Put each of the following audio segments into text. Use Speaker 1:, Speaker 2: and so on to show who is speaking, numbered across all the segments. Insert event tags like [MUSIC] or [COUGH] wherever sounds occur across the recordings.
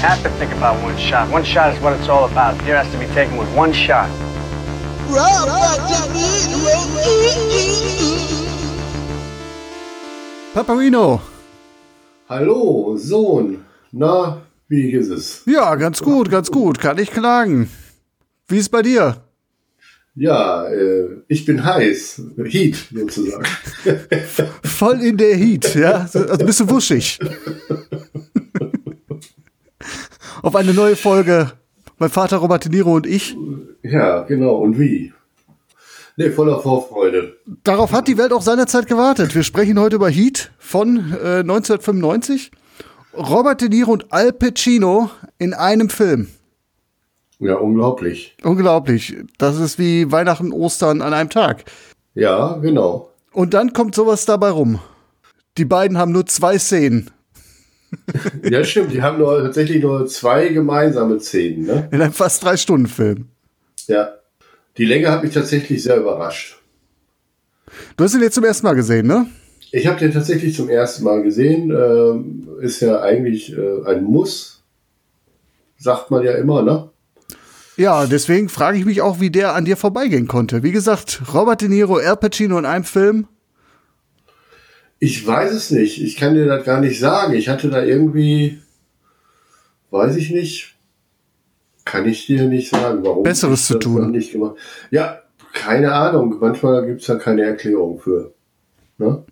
Speaker 1: Have to think about one shot. One shot is what it's all about. Here has to be taken with one shot.
Speaker 2: Paparino.
Speaker 3: Hallo, Sohn. Na, wie ist es?
Speaker 2: Ja, ganz gut, ganz gut. Kann ich klagen. Wie ist bei dir?
Speaker 3: Ja, äh, ich bin heiß. Heat, sozusagen.
Speaker 2: Voll in der Heat, ja? Also bist du wuschig. [LAUGHS] Auf eine neue Folge. Mein Vater Robert De Niro und ich.
Speaker 3: ja, genau. Und wie? Nee, voller Vorfreude.
Speaker 2: Darauf hat die Welt auch seinerzeit gewartet. Wir sprechen heute über Heat von äh, 1995. Robert De Niro und Al Pacino in einem Film.
Speaker 3: Ja, unglaublich.
Speaker 2: Unglaublich. Das ist wie Weihnachten, Ostern an einem Tag.
Speaker 3: Ja, genau.
Speaker 2: Und dann kommt sowas dabei rum. Die beiden haben nur zwei Szenen
Speaker 3: Ja, stimmt. Die haben nur, tatsächlich nur zwei gemeinsame Szenen. Ne?
Speaker 2: in einem fast drei Stunden Film.
Speaker 3: Ja. Die Länge hat mich tatsächlich sehr überrascht.
Speaker 2: Du hast ihn jetzt zum ersten Mal gesehen, ne?
Speaker 3: Ich habe den tatsächlich zum ersten Mal gesehen. Ähm, ist ja eigentlich äh, ein Muss. Sagt man ja immer, ne?
Speaker 2: Ja, deswegen frage ich mich auch, wie der an dir vorbeigehen konnte. Wie gesagt, Robert De Niro, Al Pacino in einem Film.
Speaker 3: Ich weiß es nicht. Ich kann dir das gar nicht sagen. Ich hatte da irgendwie, weiß ich nicht, kann ich dir nicht sagen, warum.
Speaker 2: Besseres zu tun.
Speaker 3: Nicht gemacht. Ja, keine Ahnung. Manchmal gibt es da keine Erklärung für. Ne?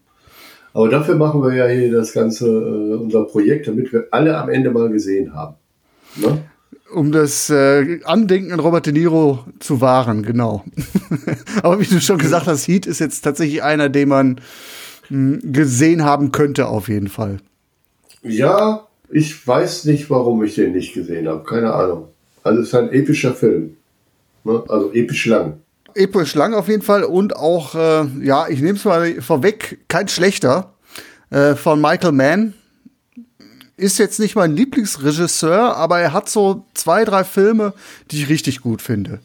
Speaker 3: Aber dafür machen wir ja hier das ganze, äh, unser Projekt, damit wir alle am Ende mal gesehen haben. Ne?
Speaker 2: Um das äh, Andenken an Robert De Niro zu wahren, genau. [LAUGHS] Aber wie du schon gesagt hast, Heat ist jetzt tatsächlich einer, den man gesehen haben könnte, auf jeden Fall.
Speaker 3: Ja, ich weiß nicht, warum ich den nicht gesehen habe. Keine Ahnung. Also es ist ein epischer Film. Ne? Also episch lang.
Speaker 2: Episch lang auf jeden Fall und auch, äh, ja, ich nehme es mal vorweg, kein schlechter äh, von Michael Mann. Ist jetzt nicht mein Lieblingsregisseur, aber er hat so zwei, drei Filme, die ich richtig gut finde.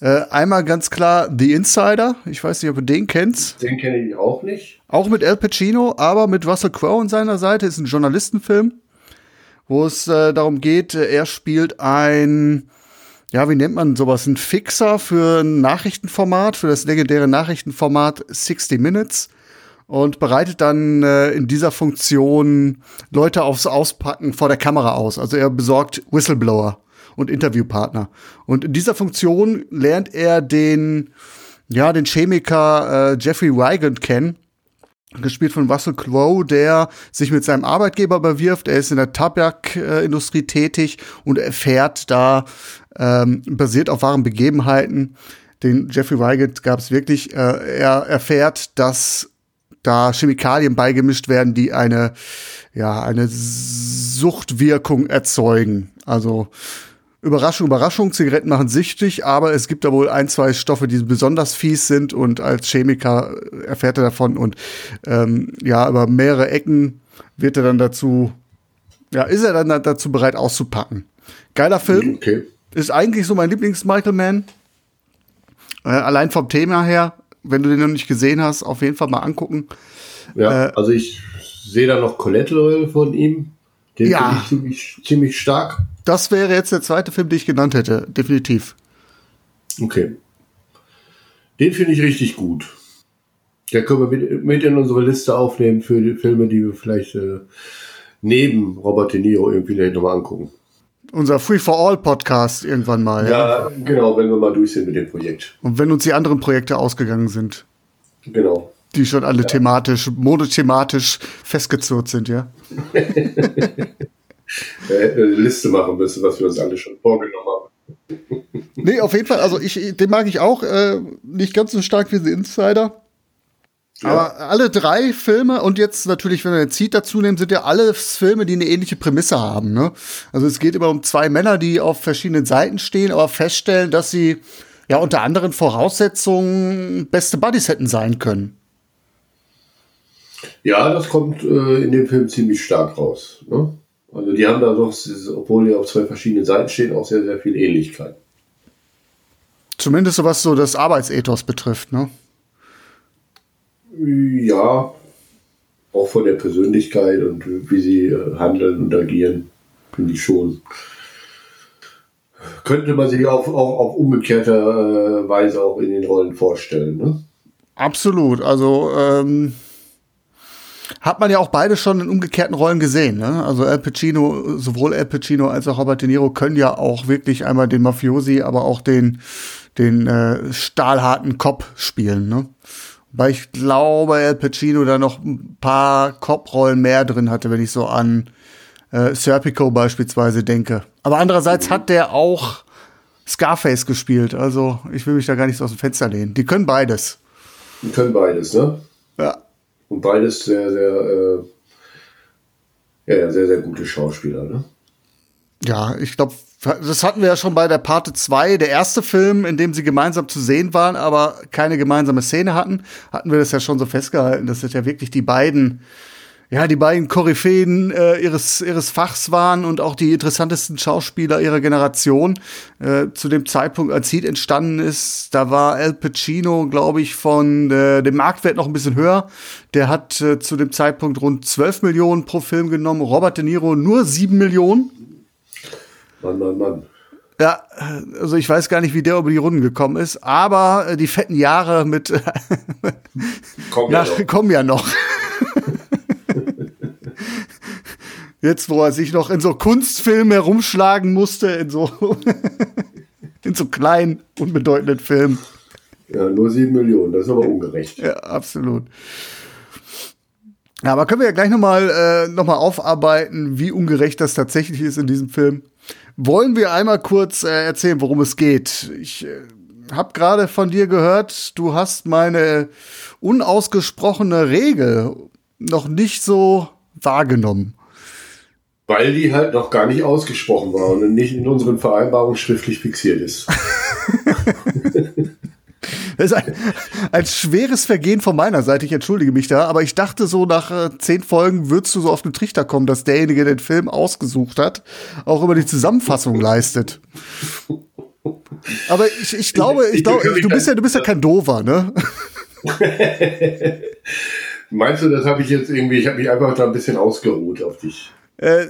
Speaker 2: Äh, einmal ganz klar The Insider. Ich weiß nicht, ob du den kennst.
Speaker 3: Den kenne ich auch nicht.
Speaker 2: Auch mit Al Pacino, aber mit Russell Crowe an seiner Seite. Ist ein Journalistenfilm, wo es äh, darum geht, äh, er spielt ein, ja, wie nennt man sowas, ein Fixer für ein Nachrichtenformat, für das legendäre Nachrichtenformat 60 Minutes und bereitet dann äh, in dieser Funktion Leute aufs Auspacken vor der Kamera aus. Also er besorgt Whistleblower und Interviewpartner. Und in dieser Funktion lernt er den, ja, den Chemiker äh, Jeffrey Wigand kennen, gespielt von Russell Crowe, der sich mit seinem Arbeitgeber bewirft. Er ist in der Tabakindustrie tätig und erfährt da, ähm, basiert auf wahren Begebenheiten, den Jeffrey Wygant gab es wirklich, äh, er erfährt, dass da Chemikalien beigemischt werden, die eine, ja, eine Suchtwirkung erzeugen. Also Überraschung, Überraschung, Zigaretten machen süchtig, aber es gibt da wohl ein, zwei Stoffe, die besonders fies sind und als Chemiker erfährt er davon und ähm, ja, über mehrere Ecken wird er dann dazu, ja, ist er dann dazu bereit auszupacken. Geiler Film,
Speaker 3: Okay.
Speaker 2: ist eigentlich so mein Lieblings-Michael Mann. Äh, allein vom Thema her, wenn du den noch nicht gesehen hast, auf jeden Fall mal angucken.
Speaker 3: Ja,
Speaker 2: Äh,
Speaker 3: also ich sehe da noch Collateral von ihm. Den
Speaker 2: Ja.
Speaker 3: finde ich ziemlich, ziemlich stark.
Speaker 2: Das wäre jetzt der zweite Film, den ich genannt hätte, definitiv.
Speaker 3: Okay. Den finde ich richtig gut. Der können wir mit, mit in unsere Liste aufnehmen für die Filme, die wir vielleicht äh, neben Robert De Niro irgendwie nochmal angucken.
Speaker 2: Unser Free for All Podcast irgendwann mal. Ja.
Speaker 3: Ja, genau, wenn wir mal durch sind mit dem Projekt.
Speaker 2: Und wenn uns die anderen Projekte ausgegangen sind,
Speaker 3: Genau.
Speaker 2: Die schon alle thematisch, monothematisch festgezurrt sind, ja. [LAUGHS]
Speaker 3: Äh, eine Liste machen müssen, was wir uns alle schon vorgenommen haben. [LAUGHS]
Speaker 2: Nee, auf jeden Fall, also ich, den mag ich auch, äh, nicht ganz so stark wie The Insider. Aber alle drei Filme und jetzt natürlich, wenn wir jetzt Heat dazu nehmen, sind ja alle Filme, die eine ähnliche Prämisse haben. Ne? Also es geht immer um zwei Männer, die auf verschiedenen Seiten stehen, aber feststellen, dass sie ja unter anderen Voraussetzungen beste Buddies hätten sein können.
Speaker 3: Ja, das kommt äh, in dem Film ziemlich stark raus. Ne? Also die haben da doch, obwohl die auf zwei verschiedenen Seiten stehen, auch sehr, sehr viel Ähnlichkeit.
Speaker 2: Zumindest so was so das Arbeitsethos betrifft, ne?
Speaker 3: Ja, auch von der Persönlichkeit und wie sie äh, handeln und agieren, finde ich schon. Könnte man sich auch, auch auf umgekehrte äh, Weise auch in den Rollen vorstellen, ne?
Speaker 2: Absolut. Also ähm, hat man ja auch beide schon in umgekehrten Rollen gesehen. Ne? Also Al Pacino, sowohl Al Pacino als auch Robert De Niro können ja auch wirklich einmal den Mafiosi, aber auch den den äh, stahlharten Cop spielen. Ne? Weil ich glaube, Al Pacino da noch ein paar Cop-Rollen mehr drin hatte, wenn ich so an äh, Serpico beispielsweise denke. Aber andererseits hat der auch Scarface gespielt. Also ich will mich da gar nicht so aus dem Fenster lehnen. Die können beides.
Speaker 3: Die können beides, ne?
Speaker 2: Ja.
Speaker 3: Und beides sehr, sehr, äh, ja, sehr, sehr gute Schauspieler, ne?
Speaker 2: Ja, ich glaube, das hatten wir ja schon bei der Parte 2, der erste Film, in dem sie gemeinsam zu sehen waren, aber keine gemeinsame Szene hatten, hatten wir das ja schon so festgehalten, dass das ja wirklich die beiden, ja, die beiden Koryphäen äh, ihres, ihres Fachs waren und auch die interessantesten Schauspieler ihrer Generation. Äh, zu dem Zeitpunkt, als Heat entstanden ist, da war Al Pacino, glaube ich, von äh, dem Marktwert noch ein bisschen höher. Der hat äh, zu dem Zeitpunkt rund 12 Millionen pro Film genommen, Robert De Niro nur 7 Millionen.
Speaker 3: Mann, Mann, Mann.
Speaker 2: Ja, also ich weiß gar nicht, wie der über die Runden gekommen ist, aber äh, die fetten Jahre mit [LAUGHS]
Speaker 3: Kommen ja noch.
Speaker 2: kommen ja noch. [LAUGHS] Jetzt, wo er sich noch in so Kunstfilmen herumschlagen musste, in so, [LAUGHS] in so kleinen, unbedeutenden Filmen.
Speaker 3: Ja, nur sieben Millionen, das ist aber ungerecht.
Speaker 2: Ja, absolut. Ja, aber können wir ja gleich nochmal äh, noch mal aufarbeiten, wie ungerecht das tatsächlich ist in diesem Film. Wollen wir einmal kurz äh, erzählen, worum es geht? Ich äh, habe gerade von dir gehört, du hast meine unausgesprochene Regel noch nicht so wahrgenommen.
Speaker 3: Weil die halt noch gar nicht ausgesprochen war und nicht in unseren Vereinbarungen schriftlich fixiert ist. [LAUGHS]
Speaker 2: Das ist ein, ein schweres Vergehen von meiner Seite, ich entschuldige mich da, aber ich dachte so, nach äh, zehn Folgen würdest du so auf den Trichter kommen, dass derjenige, der den Film ausgesucht hat, auch immer die Zusammenfassung [LAUGHS] leistet. Aber ich, ich glaube, ich glaube, du bist ja, du bist ja kein Dover, ne? [LAUGHS]
Speaker 3: Meinst du, das habe ich jetzt irgendwie, ich habe mich einfach da ein bisschen ausgeruht auf dich.
Speaker 2: Äh,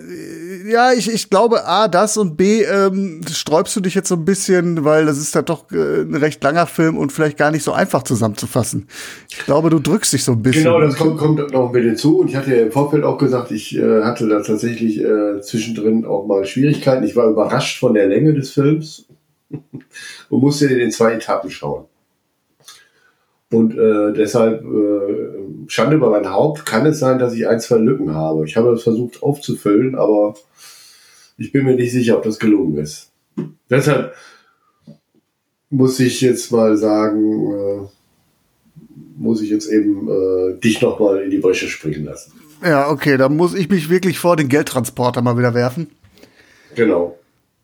Speaker 2: ja, ich, ich glaube, A, das und B, ähm, sträubst du dich jetzt so ein bisschen, weil das ist ja doch äh, ein recht langer Film und vielleicht gar nicht so einfach zusammenzufassen. Ich glaube, du drückst dich so ein bisschen.
Speaker 3: Genau, das kommt, kommt noch mit hinzu. Und ich hatte ja im Vorfeld auch gesagt, ich äh, hatte da tatsächlich äh, zwischendrin auch mal Schwierigkeiten. Ich war überrascht von der Länge des Films [LAUGHS] und musste den in zwei Etappen schauen. Und äh, deshalb, äh, Schande über mein Haupt, kann es sein, dass ich ein, zwei Lücken habe. Ich habe es versucht aufzufüllen, aber ich bin mir nicht sicher, ob das gelungen ist. Deshalb muss ich jetzt mal sagen, äh, muss ich jetzt eben äh, dich nochmal in die Bresche springen lassen.
Speaker 2: Ja, okay, dann muss ich mich wirklich vor den Geldtransporter mal wieder werfen.
Speaker 3: Genau.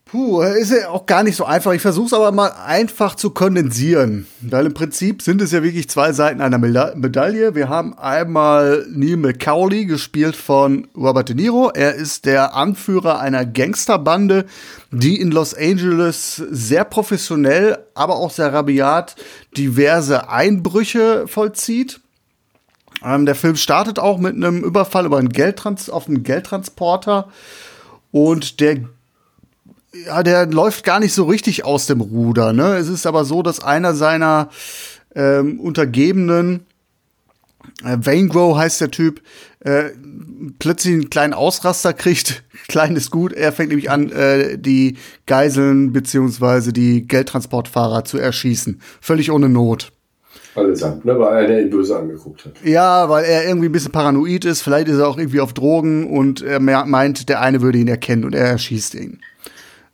Speaker 2: Puh, ist ja auch gar nicht so einfach. Ich versuche es aber mal einfach zu kondensieren. Weil im Prinzip sind es ja wirklich zwei Seiten einer Meda Medaille. Wir haben einmal Neil McCauley, gespielt von Robert De Niro. Er ist der Anführer einer Gangsterbande, die in Los Angeles sehr professionell, aber auch sehr rabiat diverse Einbrüche vollzieht. Ähm, der Film startet auch mit einem Überfall über einen Geldtrans auf einen Geldtransporter. Und der ja, der läuft gar nicht so richtig aus dem Ruder. Ne? Es ist aber so, dass einer seiner ähm, Untergebenen, äh, Vaingrow heißt der Typ, äh, plötzlich einen kleinen Ausraster kriegt. [LAUGHS] Klein ist gut. Er fängt nämlich an, äh, die Geiseln beziehungsweise die Geldtransportfahrer zu erschießen. Völlig ohne Not.
Speaker 3: Allesamt, ne? weil er ihn böse angeguckt hat.
Speaker 2: Ja, weil er irgendwie ein bisschen paranoid ist. Vielleicht ist er auch irgendwie auf Drogen und er meint, der eine würde ihn erkennen und er erschießt ihn.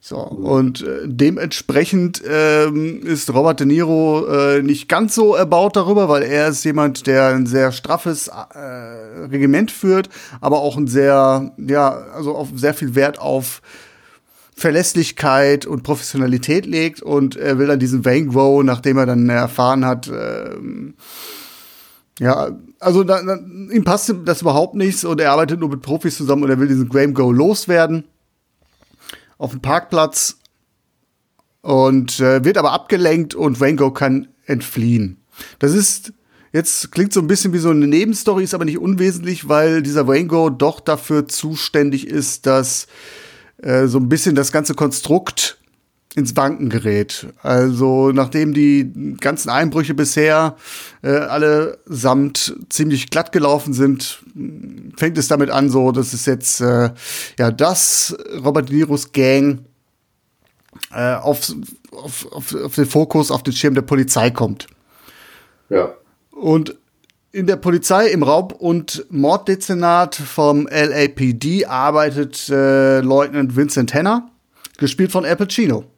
Speaker 2: So, und äh, dementsprechend ähm, ist Robert De Niro äh, nicht ganz so erbaut darüber, weil er ist jemand, der ein sehr straffes äh, Regiment führt, aber auch ein sehr, ja, also auf sehr viel Wert auf Verlässlichkeit und Professionalität legt und er will dann diesen Wayne Grow, nachdem er dann erfahren hat, ähm, ja, also da, da, ihm passt das überhaupt nichts und er arbeitet nur mit Profis zusammen und er will diesen Graham Go loswerden auf dem Parkplatz und äh, wird aber abgelenkt und Rango kann entfliehen. Das ist jetzt klingt so ein bisschen wie so eine Nebenstory, ist aber nicht unwesentlich, weil dieser Rango doch dafür zuständig ist, dass äh, so ein bisschen das ganze Konstrukt ins Wanken gerät. Also nachdem die ganzen Einbrüche bisher äh, alle samt ziemlich glatt gelaufen sind, fängt es damit an, so dass es jetzt äh, ja das Robert De Niros Gang äh, auf, auf, auf, auf den Fokus, auf den Schirm der Polizei kommt.
Speaker 3: Ja.
Speaker 2: Und in der Polizei im Raub- und Morddezernat vom LAPD arbeitet äh, Leutnant Vincent Henner, gespielt von Al Pacino.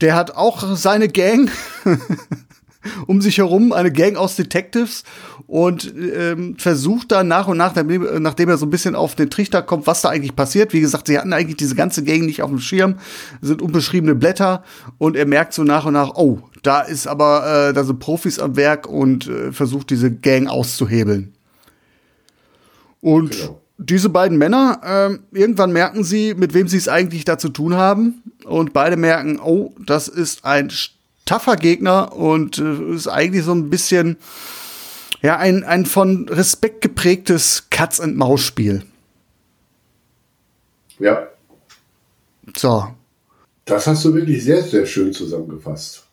Speaker 2: Der hat auch seine Gang [LAUGHS] um sich herum, eine Gang aus Detectives und ähm, versucht dann nach und nach, nachdem er so ein bisschen auf den Trichter kommt, was da eigentlich passiert. Wie gesagt, sie hatten eigentlich diese ganze Gang nicht auf dem Schirm, sind unbeschriebene Blätter und er merkt so nach und nach, oh, da ist aber, äh, da sind Profis am Werk und äh, versucht diese Gang auszuhebeln. Und genau. Diese beiden Männer, äh, irgendwann merken sie, mit wem sie es eigentlich da zu tun haben und beide merken, oh, das ist ein tougher Gegner und äh, ist eigentlich so ein bisschen ja ein, ein von Respekt geprägtes Katz-and-Maus-Spiel.
Speaker 3: Ja.
Speaker 2: So.
Speaker 3: Das hast du wirklich sehr, sehr schön zusammengefasst.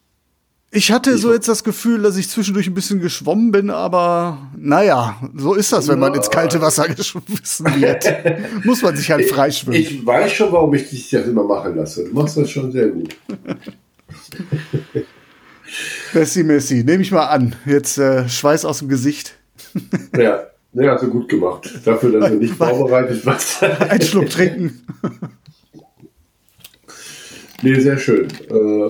Speaker 2: Ich hatte ich so jetzt das Gefühl, dass ich zwischendurch ein bisschen geschwommen bin, aber naja, so ist das, wenn man ins kalte Wasser geschmissen wird. [LAUGHS] Muss man sich halt freischwimmen.
Speaker 3: Ich, ich weiß schon, warum ich dich das immer machen lasse. Du machst das schon sehr gut. [LAUGHS]
Speaker 2: Messi, Messi, nehme ich mal an. Jetzt äh, Schweiß aus dem Gesicht. [LAUGHS]
Speaker 3: ja, ja, hast du gut gemacht. Dafür, dass du nicht vorbereitet warst.
Speaker 2: Ein Schluck trinken.
Speaker 3: nee, sehr schön. Äh,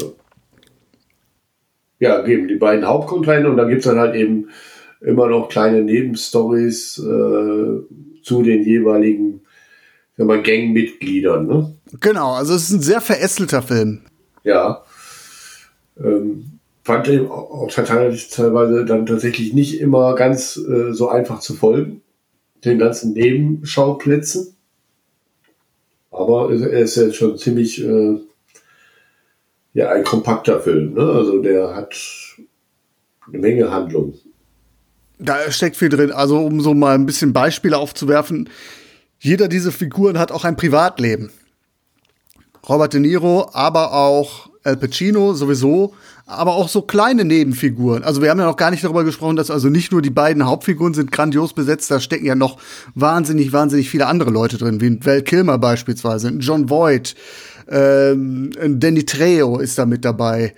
Speaker 3: ja, geben die beiden Hauptcontainer und dann gibt es dann halt eben immer noch kleine Nebenstories äh, zu den jeweiligen Gangmitgliedern. Ne?
Speaker 2: Genau, also es ist ein sehr verästelter Film.
Speaker 3: Ja. Ähm, fand ich auch teilweise dann tatsächlich nicht immer ganz äh, so einfach zu folgen, den ganzen Nebenschauplätzen. Aber er ist ja schon ziemlich äh, ja, ein kompakter Film. Ne? Also der hat eine Menge Handlung.
Speaker 2: Da steckt viel drin. Also um so mal ein bisschen Beispiele aufzuwerfen, jeder dieser Figuren hat auch ein Privatleben. Robert De Niro, aber auch Al Pacino sowieso, aber auch so kleine Nebenfiguren. Also wir haben ja noch gar nicht darüber gesprochen, dass also nicht nur die beiden Hauptfiguren sind grandios besetzt, da stecken ja noch wahnsinnig, wahnsinnig viele andere Leute drin, wie Val Kilmer beispielsweise, John Voight, ähm, Danny Trejo ist da mit dabei,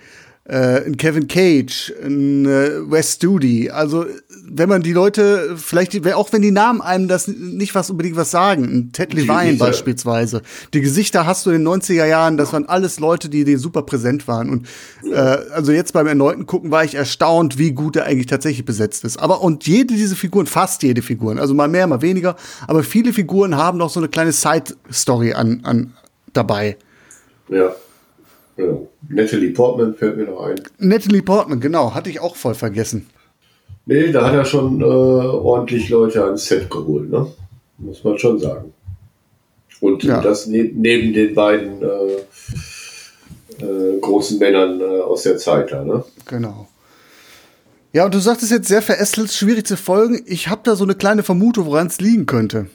Speaker 2: äh, ein Kevin Cage, ein äh, Wes Studi. Also wenn man die Leute, vielleicht auch wenn die Namen einem das nicht was unbedingt was sagen, ein Ted Levine beispielsweise. Die Gesichter hast du in den 90er Jahren, das waren alles Leute, die dir super präsent waren. Und äh, also jetzt beim erneuten Gucken war ich erstaunt, wie gut er eigentlich tatsächlich besetzt ist. Aber und jede diese Figuren, fast jede Figuren, also mal mehr, mal weniger, aber viele Figuren haben noch so eine kleine Side-Story an, an dabei.
Speaker 3: Ja. ja. Natalie Portman fällt mir noch ein.
Speaker 2: Natalie Portman, genau, hatte ich auch voll vergessen.
Speaker 3: Nee, da hat er schon äh, ordentlich Leute ans Set geholt, ne? Muss man schon sagen. Und ja. das ne neben den beiden äh, äh, großen Männern äh, aus der Zeit da, ne?
Speaker 2: Genau. Ja, und du sagtest jetzt sehr verästelt, schwierig zu folgen. Ich habe da so eine kleine Vermutung, woran es liegen könnte.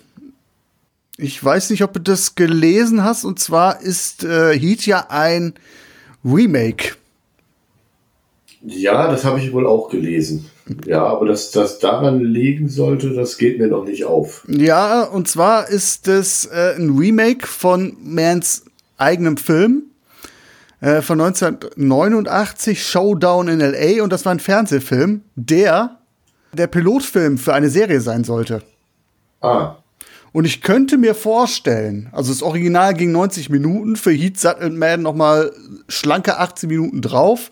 Speaker 2: Ich weiß nicht, ob du das gelesen hast. Und zwar ist äh, Heat ja ein Remake.
Speaker 3: Ja, das habe ich wohl auch gelesen. Ja, aber dass das daran liegen sollte, das geht mir noch nicht auf.
Speaker 2: Ja, und zwar ist es äh, ein Remake von Mans eigenem Film äh, von 1989, Showdown in LA. Und das war ein Fernsehfilm, der der Pilotfilm für eine Serie sein sollte.
Speaker 3: Ah.
Speaker 2: Und ich könnte mir vorstellen, also das Original ging 90 Minuten, für Heat sattelt Man noch mal schlanke 18 Minuten drauf.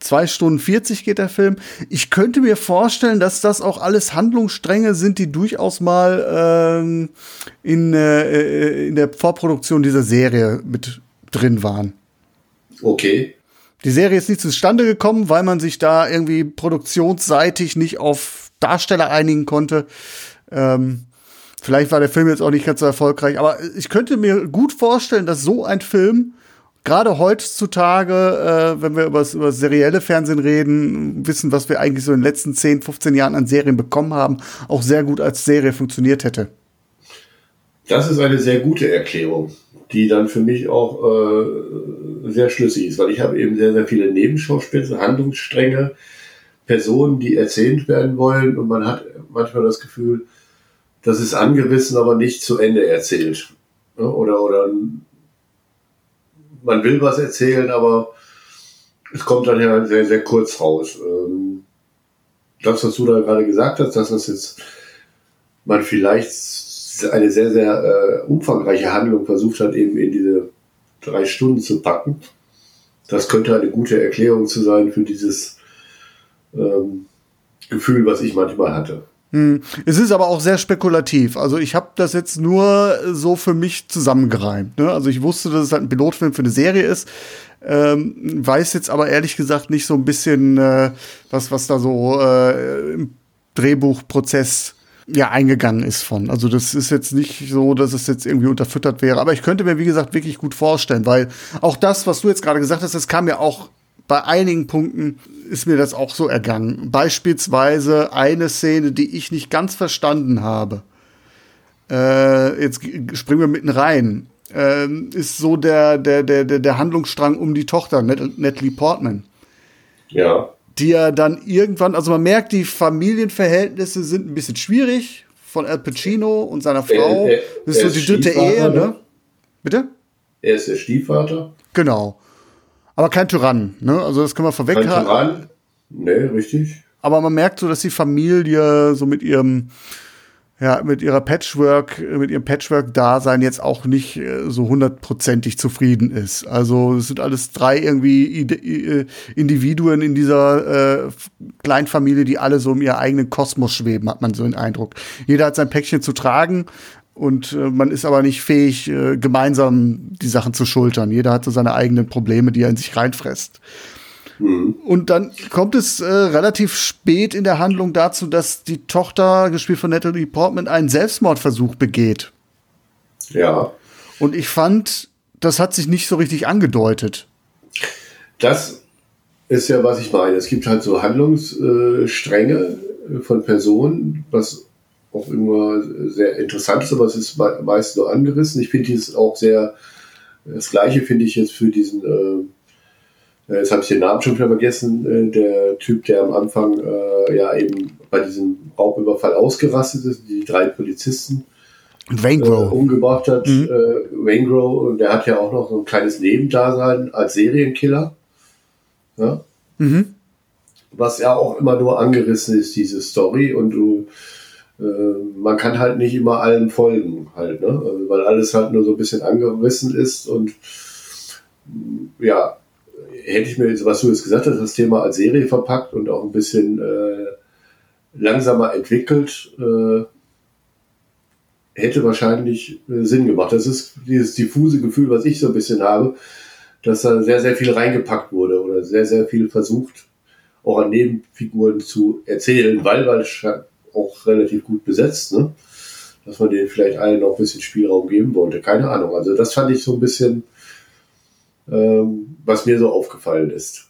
Speaker 2: Zwei Stunden 40 geht der Film. Ich könnte mir vorstellen, dass das auch alles Handlungsstränge sind, die durchaus mal ähm, in, äh, in der Vorproduktion dieser Serie mit drin waren.
Speaker 3: Okay.
Speaker 2: Die Serie ist nicht zustande gekommen, weil man sich da irgendwie produktionsseitig nicht auf Darsteller einigen konnte. Ähm, vielleicht war der Film jetzt auch nicht ganz so erfolgreich, aber ich könnte mir gut vorstellen, dass so ein Film gerade heutzutage, äh, wenn wir über das serielle Fernsehen reden, wissen, was wir eigentlich so in den letzten 10, 15 Jahren an Serien bekommen haben, auch sehr gut als Serie funktioniert hätte.
Speaker 3: Das ist eine sehr gute Erklärung, die dann für mich auch äh, sehr schlüssig ist, weil ich habe eben sehr, sehr viele Nebenschauspitze, Handlungsstränge, Personen, die erzählt werden wollen und man hat manchmal das Gefühl, das ist angerissen, aber nicht zu Ende erzählt. Oder, oder man will was erzählen, aber es kommt dann ja sehr, sehr kurz raus. Ähm, das, was du da gerade gesagt hast, dass das jetzt man vielleicht eine sehr, sehr äh, umfangreiche Handlung versucht hat, eben in diese drei Stunden zu packen. Das könnte eine gute Erklärung zu sein für dieses ähm, Gefühl, was ich manchmal hatte.
Speaker 2: Hm. Es ist aber auch sehr spekulativ. Also ich habe das jetzt nur so für mich zusammengereimt. Ne? Also ich wusste, dass es halt ein Pilotfilm für eine Serie ist. Ähm, weiß jetzt aber ehrlich gesagt nicht so ein bisschen, äh, was, was da so äh, im Drehbuchprozess ja eingegangen ist von. Also das ist jetzt nicht so, dass es jetzt irgendwie unterfüttert wäre. Aber ich könnte mir, wie gesagt, wirklich gut vorstellen, weil auch das, was du jetzt gerade gesagt hast, das kam ja auch bei einigen Punkten ist mir das auch so ergangen. Beispielsweise eine Szene, die ich nicht ganz verstanden habe. Äh, jetzt springen wir mitten rein. Äh, ist so der, der, der, der Handlungsstrang um die Tochter, Natalie Portman.
Speaker 3: Ja.
Speaker 2: Die ja dann irgendwann, also man merkt, die Familienverhältnisse sind ein bisschen schwierig von Al Pacino und seiner Frau.
Speaker 3: Er, er,
Speaker 2: das ist so die dritte Ehe, ne? ne? Bitte?
Speaker 3: Er ist der Stiefvater.
Speaker 2: Genau. Aber kein Tyrann, ne? Also das können wir vorweg
Speaker 3: Kein Tyrann? Nee, richtig.
Speaker 2: Aber man merkt so, dass die Familie so mit ihrem, ja, mit ihrer Patchwork, mit ihrem Patchwork-Dasein jetzt auch nicht äh, so hundertprozentig zufrieden ist. Also es sind alles drei irgendwie äh, Individuen in dieser äh, Kleinfamilie, die alle so in ihrem eigenen Kosmos schweben, hat man so den Eindruck. Jeder hat sein Päckchen zu tragen und äh, man ist aber nicht fähig, äh, gemeinsam die Sachen zu schultern. Jeder hat so seine eigenen Probleme, die er in sich reinfresst. Mhm. Und dann kommt es äh, relativ spät in der Handlung dazu, dass die Tochter, gespielt von Natalie Portman, einen Selbstmordversuch begeht.
Speaker 3: Ja.
Speaker 2: Und ich fand, das hat sich nicht so richtig angedeutet.
Speaker 3: Das ist ja, was ich meine. Es gibt halt so Handlungsstränge äh, von Personen, was auch immer sehr interessant ist, aber es ist meist nur angerissen. Ich finde es auch sehr, das gleiche finde ich jetzt für diesen, äh, jetzt habe ich den Namen schon wieder vergessen, äh, der Typ, der am Anfang äh, ja eben bei diesem Raubüberfall ausgerastet ist, die drei Polizisten
Speaker 2: Waingro.
Speaker 3: Äh, umgebracht hat, mhm. äh, Waingro, und der hat ja auch noch so ein kleines Nebendasein als Serienkiller. Ja? Mhm. Was ja auch immer nur angerissen ist, diese Story, und du man kann halt nicht immer allen folgen, halt, ne? Also, weil alles halt nur so ein bisschen angerissen ist und mm, ja, hätte ich mir jetzt, was du jetzt gesagt hast, das Thema als Serie verpackt und auch ein bisschen äh, langsamer entwickelt, äh, hätte wahrscheinlich äh, Sinn gemacht. Das ist dieses diffuse Gefühl, was ich so ein bisschen habe, dass da sehr, sehr viel reingepackt wurde oder sehr, sehr viel versucht, auch an Nebenfiguren zu erzählen, weil, weil auch relativ gut besetzt, ne? dass man denen vielleicht allen noch ein bisschen Spielraum geben wollte. Keine Ahnung. Also das fand ich so ein bisschen, ähm, was mir so aufgefallen ist.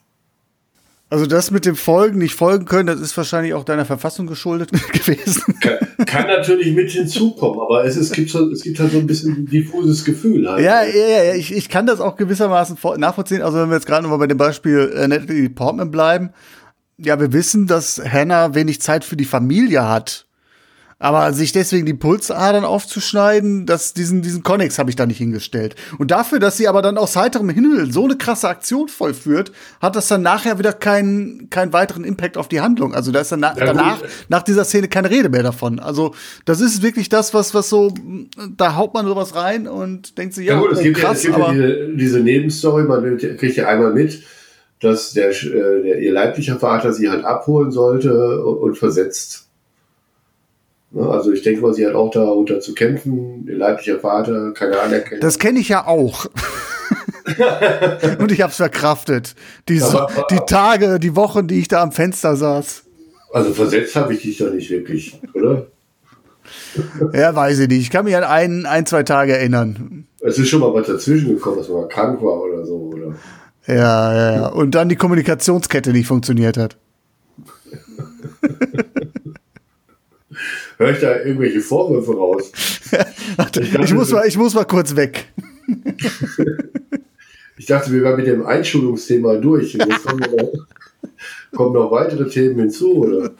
Speaker 2: Also das mit dem Folgen, nicht folgen können, das ist wahrscheinlich auch deiner Verfassung geschuldet [LAUGHS] gewesen.
Speaker 3: Kann, kann natürlich mit hinzukommen, aber es, ist, gibt so, es gibt halt so ein bisschen ein diffuses Gefühl. Halt.
Speaker 2: Ja, ja, ja, ich, ich kann das auch gewissermaßen nachvollziehen. Also wenn wir jetzt gerade nochmal bei dem Beispiel äh, Natalie Portman bleiben, ja, wir wissen, dass Hannah wenig Zeit für die Familie hat. Aber sich deswegen die Pulsadern aufzuschneiden, das, diesen, diesen Connex habe ich da nicht hingestellt. Und dafür, dass sie aber dann aus heiterem Himmel so eine krasse Aktion vollführt, hat das dann nachher wieder keinen, keinen weiteren Impact auf die Handlung. Also da ist dann na
Speaker 3: Ja, gut.
Speaker 2: danach, nach dieser Szene keine Rede mehr davon. Also das ist wirklich das, was, was so, da haut man sowas rein und denkt sich, ja,
Speaker 3: Ja, gut, es
Speaker 2: oh,
Speaker 3: gibt, ja,
Speaker 2: krass,
Speaker 3: es gibt ja
Speaker 2: aber
Speaker 3: diese, diese Nebenstory, man kriegt ja einmal mit, dass der, äh, der, ihr leiblicher Vater sie halt abholen sollte und, und versetzt. Ne, Also ich denke mal, sie hat auch darunter zu kämpfen, ihr leiblicher Vater, keine Anerkennung.
Speaker 2: Das kenne ich ja auch. [LAUGHS] Und ich habe es verkraftet. Die, so die Tage, die Wochen, die ich da am Fenster saß.
Speaker 3: Also versetzt habe ich dich doch nicht wirklich, oder?
Speaker 2: Ja, weiß ich nicht. Ich kann mich an ein, ein, zwei Tage erinnern.
Speaker 3: Es ist schon mal was dazwischen gekommen, dass man mal krank war oder so, oder?
Speaker 2: Ja, ja, ja. Und dann die Kommunikationskette nicht funktioniert hat.
Speaker 3: Hör ich da irgendwelche Vorwürfe raus? [LAUGHS]
Speaker 2: Warte,
Speaker 3: Ich dachte,
Speaker 2: ich, muss mal, ich muss mal kurz weg. [LAUGHS]
Speaker 3: Ich dachte, wir waren mit dem Einschulungsthema durch. Jetzt kommen, noch, kommen noch weitere Themen hinzu, oder?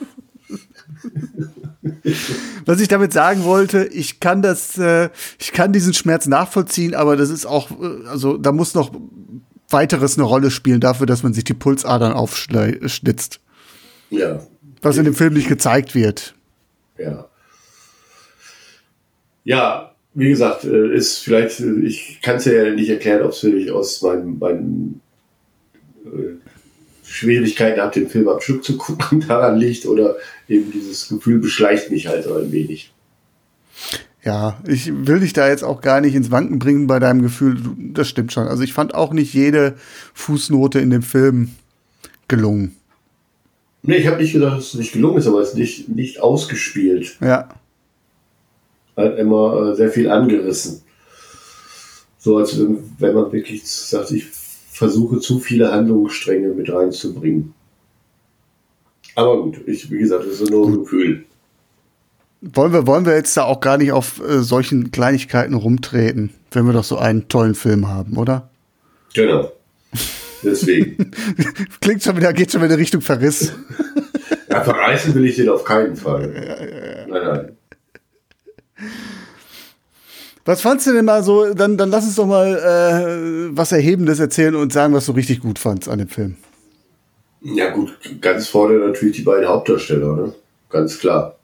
Speaker 3: [LAUGHS]
Speaker 2: Was ich damit sagen wollte, ich kann das, äh, ich kann diesen Schmerz nachvollziehen, aber das ist auch, äh, also da muss noch weiteres eine Rolle spielen dafür, dass man sich die Pulsadern aufschnitzt.
Speaker 3: Ja,
Speaker 2: Was in dem Film nicht gezeigt wird.
Speaker 3: ja. Ja, wie gesagt, äh, ist vielleicht, äh, ich kann es ja nicht erklären, ob es wirklich aus meinen, meinen äh, Schwierigkeiten habe, den Film am Stück zu gucken, [LAUGHS] daran liegt oder eben dieses Gefühl beschleicht mich halt so ein wenig.
Speaker 2: Ja, ich will dich da jetzt auch gar nicht ins Wanken bringen bei deinem Gefühl. Das stimmt schon. Also ich fand auch nicht jede Fußnote in dem Film gelungen.
Speaker 3: Nee, ich habe nicht gedacht, dass es nicht gelungen ist, aber es ist nicht, nicht ausgespielt.
Speaker 2: Ja.
Speaker 3: Halt immer äh, sehr viel angerissen. So als wenn, wenn man wirklich sagt, ich versuche zu viele Handlungsstränge mit reinzubringen. Aber gut, ich, wie gesagt, das ist nur ein Gefühl.
Speaker 2: Wollen wir, wollen wir jetzt da auch gar nicht auf äh, solchen Kleinigkeiten rumtreten, wenn wir doch so einen tollen Film haben, oder?
Speaker 3: Genau. Deswegen. [LAUGHS]
Speaker 2: Klingt schon wieder, geht schon wieder Richtung Verriss.
Speaker 3: ja, verreißen will ich den auf keinen Fall. Nein, nein.
Speaker 2: Was fandst du denn mal so? Dann, dann lass uns doch mal äh, was Erhebendes erzählen und sagen, was du richtig gut fandst an dem Film.
Speaker 3: Ja gut, ganz vorne natürlich die beiden Hauptdarsteller, ne? Ganz klar.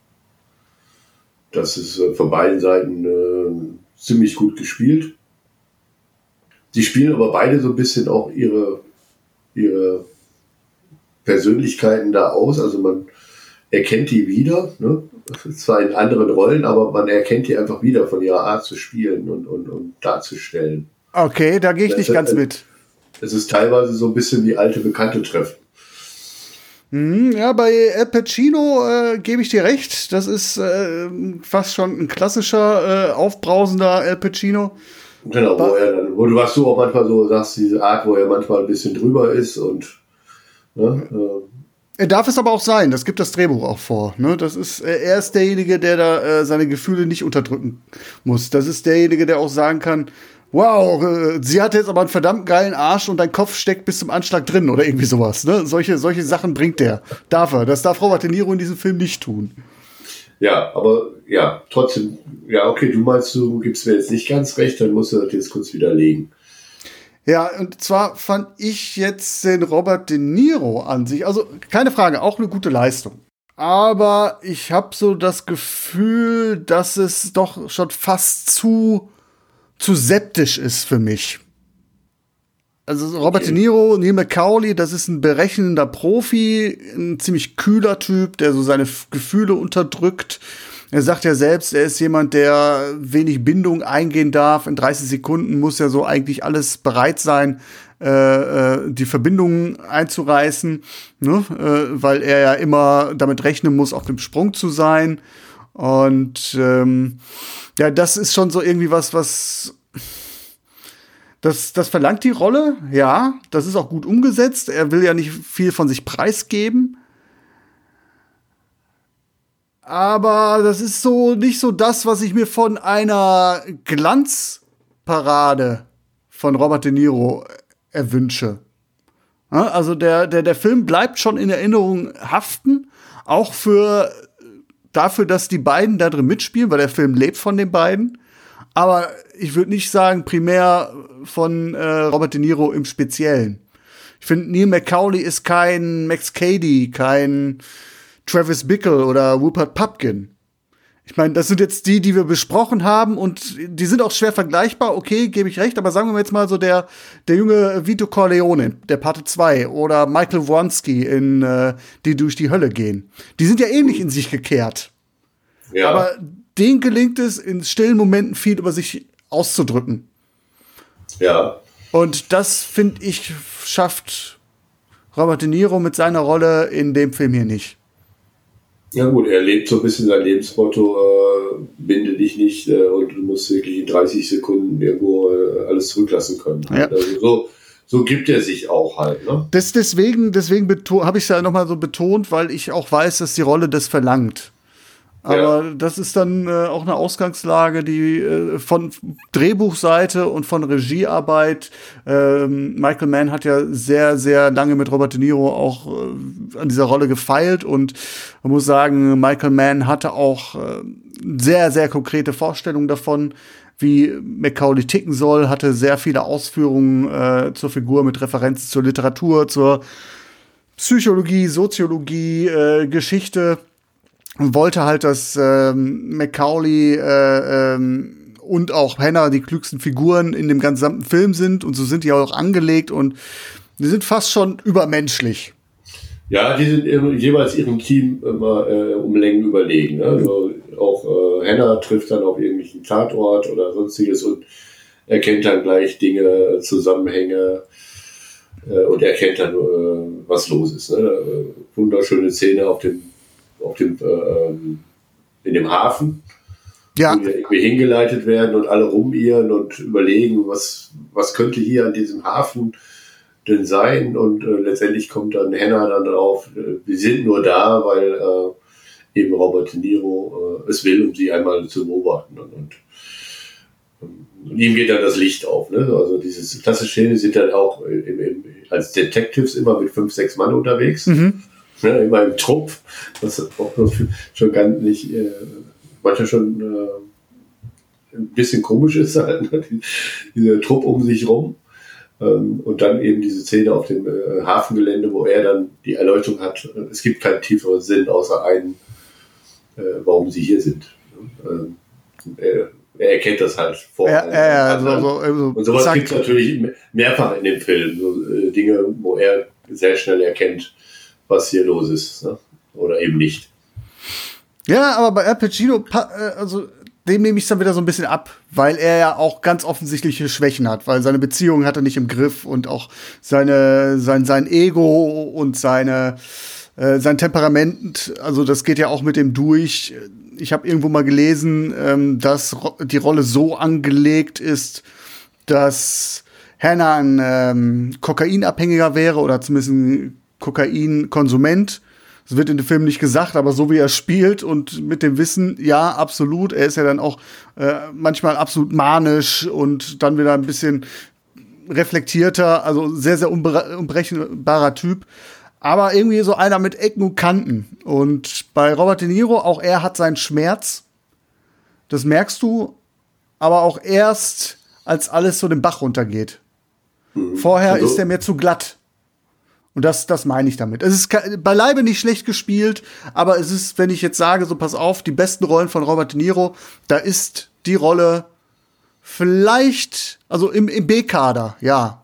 Speaker 3: Das ist äh, von beiden Seiten äh, ziemlich gut gespielt. Die spielen aber beide so ein bisschen auch ihre, ihre Persönlichkeiten da aus. Also man erkennt die wieder, ne? zwar in anderen Rollen, aber man erkennt die einfach wieder von ihrer Art zu spielen und, und, und darzustellen.
Speaker 2: Okay, da gehe ich nicht ganz mit.
Speaker 3: Es ist teilweise so ein bisschen wie alte Bekannte treffen.
Speaker 2: Hm, Ja, bei Al Pacino äh, gebe ich dir recht. Das ist äh, fast schon ein klassischer, äh, aufbrausender Al Pacino.
Speaker 3: Genau, wo er dann, wo du was du auch manchmal so sagst, diese Art, wo er manchmal ein bisschen drüber ist und ne, äh,
Speaker 2: Er darf es aber auch sein, das gibt das Drehbuch auch vor. Ne? Das ist, äh, er ist derjenige, der da äh, seine Gefühle nicht unterdrücken muss. Das ist derjenige, der auch sagen kann, wow, äh, sie hat jetzt aber einen verdammt geilen Arsch und dein Kopf steckt bis zum Anschlag drin oder irgendwie sowas. Ne? Solche, solche Sachen bringt der. Darf er. Das darf Robert De Niro in diesem Film nicht tun.
Speaker 3: ja, aber ja, trotzdem, ja, okay, du meinst, du gibst mir jetzt nicht ganz recht, dann musst du das jetzt kurz widerlegen.
Speaker 2: Ja, und zwar fand ich jetzt den Robert De Niro an sich, also keine Frage, auch eine gute Leistung. Aber ich habe so das Gefühl, dass es doch schon fast zu, zu septisch ist für mich. Also Robert. De Niro, Neil McCauley, das ist ein berechnender Profi, ein ziemlich kühler Typ, der so seine Gefühle unterdrückt. Er sagt ja selbst, er ist jemand, der wenig Bindung eingehen darf. In 30 Sekunden muss ja so eigentlich alles bereit sein, äh, äh, die Verbindungen einzureißen, ne? äh, weil er ja immer damit rechnen muss, auf dem Sprung zu sein. Und ähm, ja, das ist schon so irgendwie was, was das, das verlangt die Rolle, ja. Das ist auch gut umgesetzt. Er will ja nicht viel von sich preisgeben. Aber das ist so nicht so das, was ich mir von einer Glanzparade von Robert De Niro erwünsche. Also der, der, der Film bleibt schon in Erinnerung haften, auch für dafür, dass die beiden da drin mitspielen, weil der Film lebt von den beiden. Aber ich würde nicht sagen, primär von äh, Robert De Niro im Speziellen. Ich finde, Neil McCauley ist kein Max Cady, kein Travis Bickle oder Rupert Pupkin. Ich meine, das sind jetzt die, die wir besprochen haben und die sind auch schwer vergleichbar, okay, gebe ich recht, aber sagen wir jetzt mal so der, der junge Vito Corleone, der Parte 2 oder Michael Wronski in äh, Die durch die Hölle gehen. Die sind ja ähnlich in sich gekehrt.
Speaker 3: Ja.
Speaker 2: Aber denen gelingt es, in stillen Momenten viel über sich auszudrücken.
Speaker 3: ja.
Speaker 2: Und das, finde ich, schafft Robert De Niro mit seiner Rolle in dem Film hier nicht.
Speaker 3: Ja gut, er lebt so ein bisschen sein Lebensmotto, äh, binde dich nicht äh, und du musst wirklich in 30 Sekunden irgendwo äh, alles zurücklassen können.
Speaker 2: Ja.
Speaker 3: Also so, so gibt er sich auch halt. Ne?
Speaker 2: Das deswegen, deswegen habe ich es ja nochmal so betont, weil ich auch weiß, dass die Rolle das verlangt. Aber
Speaker 3: Ja.
Speaker 2: das ist dann äh, auch eine Ausgangslage, die äh, von Drehbuchseite und von Regiearbeit. Ähm, Michael Mann hat ja sehr, sehr lange mit Robert De Niro auch äh, an dieser Rolle gefeilt und man muss sagen, Michael Mann hatte auch äh, sehr, sehr konkrete Vorstellungen davon, wie Macaulay ticken soll, hatte sehr viele Ausführungen äh, zur Figur mit Referenzen zur Literatur, zur Psychologie, Soziologie, äh, Geschichte wollte halt, dass ähm, Macaulay äh, ähm, und auch Hannah die klügsten Figuren in dem gesamten Film sind und so sind die auch angelegt und die sind fast schon übermenschlich.
Speaker 3: Ja, die sind jeweils ihrem Team immer äh, um Längen überlegen. Ne? Also auch äh, Hannah trifft dann auf irgendwelchen Tatort oder sonstiges und erkennt dann gleich Dinge, Zusammenhänge äh, und erkennt dann, äh, was los ist. Ne? Äh, wunderschöne Szene auf dem, auf dem, äh, ähm, in dem Hafen,
Speaker 2: Ja,
Speaker 3: wo die irgendwie hingeleitet werden und alle rumirren und überlegen, was, was könnte hier an diesem Hafen denn sein? Und äh, letztendlich kommt dann Hannah dann drauf, äh, wir sind nur da, weil äh, eben Robert De Niro äh, es will, um sie einmal zu beobachten. Und, und, und ihm geht dann das Licht auf. Ne? Also diese klassische Szene sind dann auch im, im, als Detectives immer mit fünf, sechs Mann unterwegs.
Speaker 2: mhm.
Speaker 3: Ne, immer im Trupp, was auch schon ganz nicht, äh, manchmal schon äh, ein bisschen komisch ist, halt, ne? Die- dieser Trupp um sich rum. Ähm, und dann eben diese Szene auf dem äh, Hafengelände, wo er dann die Erleuchtung hat, es gibt keinen tieferen Sinn außer einen, äh, warum sie hier sind. Ähm, er, er erkennt das halt vor.
Speaker 2: ja, ja, so, so, also,
Speaker 3: Und sowas gibt es natürlich me- mehrfach in dem Film. So, äh, Dinge, wo er sehr schnell erkennt, was hier los ist. Ne? Oder eben nicht.
Speaker 2: Ja, aber bei Al Pacino, pa- äh, also dem nehme ich dann wieder so ein bisschen ab, weil er ja auch ganz offensichtliche Schwächen hat, weil seine Beziehung hat er nicht im Griff und auch seine, sein, sein Ego und seine, äh, sein Temperament, also das geht ja auch mit dem durch. Ich habe irgendwo mal gelesen, ähm, dass die Rolle so angelegt ist, dass Hannah ein ähm, Kokainabhängiger wäre oder zumindest ein Kokainkonsument. Das wird in dem Film nicht gesagt, aber so wie er spielt und mit dem Wissen, ja, absolut. Er ist ja dann auch äh, manchmal absolut manisch und dann wieder ein bisschen reflektierter, also sehr, sehr unbere- unberechenbarer Typ. Aber irgendwie so einer mit Ecken und Kanten. Und bei Robert De Niro, auch er hat seinen Schmerz. Das merkst du, aber auch erst, als alles so den Bach runtergeht. Vorher
Speaker 3: Also-
Speaker 2: ist er mir zu glatt. Und das, das meine ich damit. Es ist beileibe nicht schlecht gespielt, aber es ist, wenn ich jetzt sage, so pass auf, die besten Rollen von Robert De Niro, da ist die Rolle vielleicht, also im, im B-Kader, ja.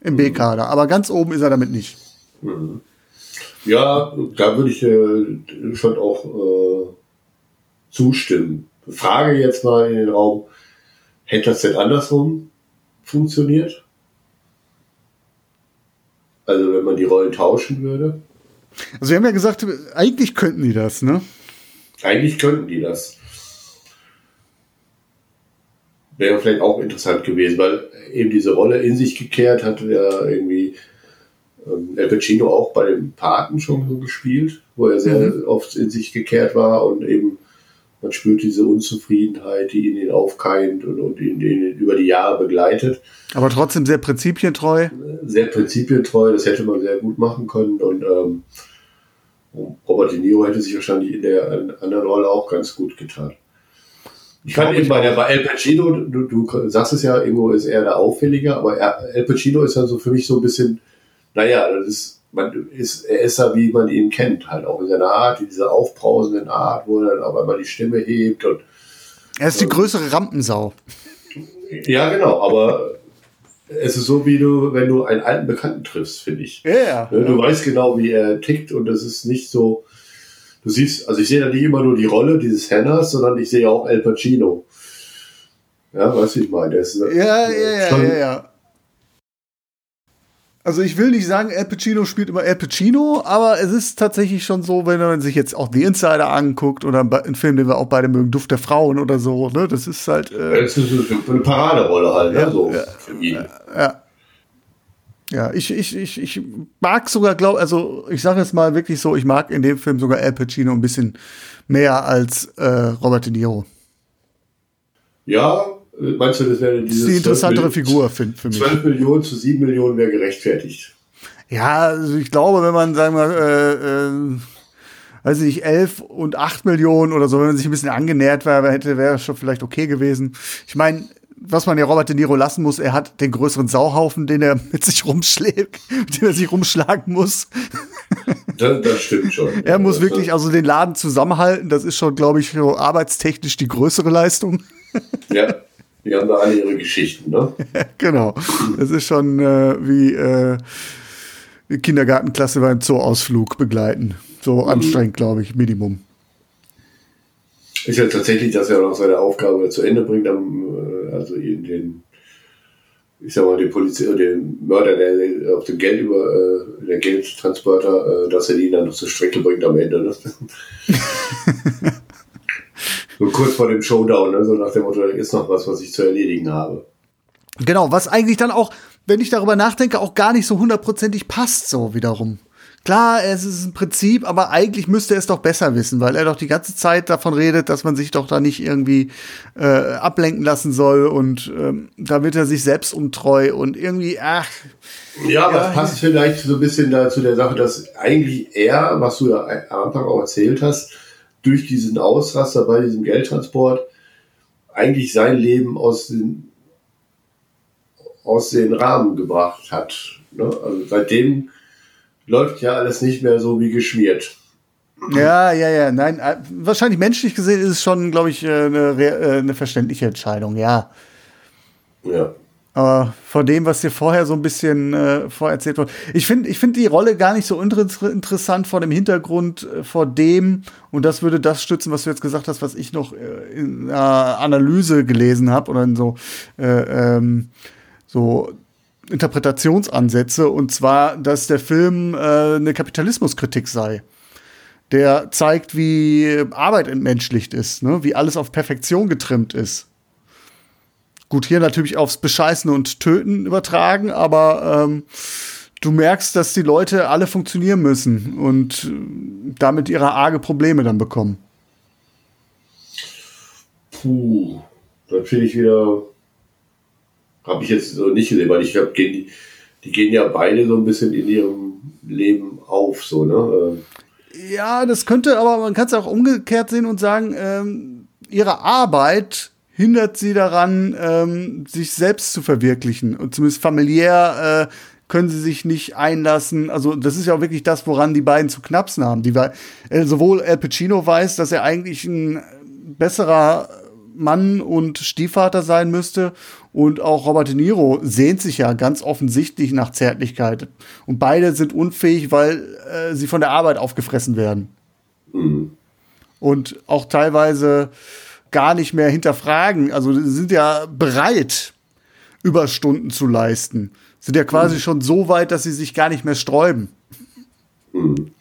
Speaker 2: Im B-Kader, aber ganz oben ist er damit nicht.
Speaker 3: Ja, da würde ich äh, schon auch äh, zustimmen. Frage jetzt mal in den Raum, hätte das denn andersrum funktioniert? Also wenn man die Rollen tauschen würde?
Speaker 2: Also wir haben ja gesagt, eigentlich könnten die das, ne?
Speaker 3: Eigentlich könnten die das. Wäre vielleicht auch interessant gewesen, weil eben diese Rolle in sich gekehrt hat ja irgendwie ähm, Al Pacino auch bei dem Paten schon so gespielt, wo er sehr oft in sich gekehrt war und eben man spürt diese Unzufriedenheit, die in ihn aufkeimt und, und ihn, ihn über die Jahre begleitet.
Speaker 2: Aber trotzdem sehr prinzipientreu.
Speaker 3: Sehr prinzipientreu, das hätte man sehr gut machen können und ähm, Robert De Niro hätte sich wahrscheinlich in der anderen Rolle auch ganz gut getan. Ich fand eben bei, der, bei El Pacino, du, du sagst es ja, irgendwo ist er der Auffälliger, aber er, El Pacino ist dann so für mich so ein bisschen, naja, das ist, man ist, er ist ja, wie man ihn kennt, halt auch in seiner Art, in dieser aufbrausenden Art, wo er dann auch einmal die Stimme hebt und.
Speaker 2: Er ist die größere Rampensau.
Speaker 3: Ja, genau, aber es ist so, wie du, wenn du einen alten Bekannten triffst, finde ich.
Speaker 2: Ja.
Speaker 3: Du ja. weißt genau, wie er tickt und das ist nicht so. Du siehst, also ich sehe da nicht immer nur die Rolle dieses Henners, sondern ich sehe auch El Pacino. Ja, weißt du, ich meine. Ist,
Speaker 2: ja, ja, ja, ja, ja. Also ich will nicht sagen, Al Pacino spielt immer Al Pacino, aber es ist tatsächlich schon so, wenn man sich jetzt auch The Insider anguckt oder einen Film, den wir auch beide mögen, Duft der Frauen oder so, ne? Das ist halt.
Speaker 3: Äh, das ist eine Paraderolle halt, ne?
Speaker 2: ja,
Speaker 3: So
Speaker 2: ja, für ihn. Ja. Ja, ich, ich, ich, ich mag sogar, glaub, also ich sage jetzt mal wirklich so, ich mag in dem Film sogar Al Pacino ein bisschen mehr als äh, Robert De Niro.
Speaker 3: Ja, Meinst du, das wäre diese. Das ist
Speaker 2: die interessantere Figur für, für mich.
Speaker 3: 12 Millionen zu 7 Millionen wäre gerechtfertigt.
Speaker 2: Ja, also ich glaube, wenn man, sagen wir, äh, äh, weiß ich nicht, 11 und 8 Millionen oder so, wenn man sich ein bisschen angenähert wäre, hätte, wäre schon vielleicht okay gewesen. Ich meine, was man ja Robert De Niro lassen muss, er hat den größeren Sauhaufen, den er mit sich rumschlägt, [LAUGHS] mit dem er sich rumschlagen muss. [LAUGHS]
Speaker 3: Das, das stimmt schon.
Speaker 2: er muss wirklich also den Laden zusammenhalten. Das ist schon, glaube ich, arbeitstechnisch die größere Leistung.
Speaker 3: Ja. [LAUGHS] Die haben da alle ihre Geschichten, ne? [LAUGHS]
Speaker 2: genau. Das ist schon äh, wie äh, Kindergartenklasse beim Zooausflug begleiten. So mhm. anstrengend, glaube ich, Minimum.
Speaker 3: Ist ja tatsächlich, dass er noch seine Aufgabe zu Ende bringt, äh, also in den, ich sag mal, den Polizei, den Mörder, der auf dem Geld über, äh, der Geldtransporter, äh, dass er ihn dann noch zur Strecke bringt am Ende. Ne? [LAUGHS] [LAUGHS] so kurz vor dem Showdown, ne? so nach dem Motto, da ist noch was, was ich zu erledigen habe.
Speaker 2: Genau, was eigentlich dann auch, wenn ich darüber nachdenke, auch gar nicht so hundertprozentig passt, so wiederum. Klar, es ist ein Prinzip, aber eigentlich müsste er es doch besser wissen, weil er doch die ganze Zeit davon redet, dass man sich doch da nicht irgendwie äh, ablenken lassen soll und ähm, da wird er sich selbst untreu und irgendwie, ach.
Speaker 3: Ja, aber ja, es passt vielleicht so ein bisschen da zu der Sache, dass eigentlich er, was du ja am Anfang auch erzählt hast, durch diesen Ausraster bei diesem Geldtransport eigentlich sein Leben aus den, aus den Rahmen gebracht hat. Ne? Also seitdem läuft ja alles nicht mehr so wie geschmiert.
Speaker 2: Ja, ja, ja, nein, äh, wahrscheinlich menschlich gesehen ist es schon, glaube ich, äh, eine, äh, eine verständliche Entscheidung, ja.
Speaker 3: Ja.
Speaker 2: Aber vor dem, was dir vorher so ein bisschen äh, vorerzählt wurde. Ich finde ich finde die Rolle gar nicht so inter interessant vor dem Hintergrund, äh, vor dem, und das würde das stützen, was du jetzt gesagt hast, was ich noch äh, in einer Analyse gelesen habe oder in so, äh, ähm, so Interpretationsansätze, und zwar, dass der Film äh, eine Kapitalismuskritik sei. Der zeigt, wie Arbeit entmenschlicht ist, ne? wie alles auf Perfektion getrimmt ist Gut, hier natürlich aufs Bescheißen und Töten übertragen, aber ähm, du merkst, dass die Leute alle funktionieren müssen und äh, damit ihre arge Probleme dann bekommen.
Speaker 3: Puh, dann finde ich wieder, habe ich jetzt so nicht gesehen, weil ich glaube, die, die gehen ja beide so ein bisschen in ihrem Leben auf, so, ne?
Speaker 2: Ja, das könnte, aber man kann es auch umgekehrt sehen und sagen, ähm, ihre Arbeit hindert sie daran, ähm, sich selbst zu verwirklichen. Und zumindest familiär äh, können sie sich nicht einlassen. Also, das ist ja auch wirklich das, woran die beiden zu knapsen haben. Die, äh, sowohl Al Pacino weiß, dass er eigentlich ein besserer Mann und Stiefvater sein müsste. Und auch Robert De Niro sehnt sich ja ganz offensichtlich nach Zärtlichkeit. Und beide sind unfähig, weil äh, sie von der Arbeit aufgefressen werden. Mhm. Und auch teilweise gar nicht mehr hinterfragen. Also sind ja bereit, Überstunden zu leisten. Sind ja quasi mhm. schon so weit, dass sie sich gar nicht mehr sträuben.
Speaker 3: Mhm.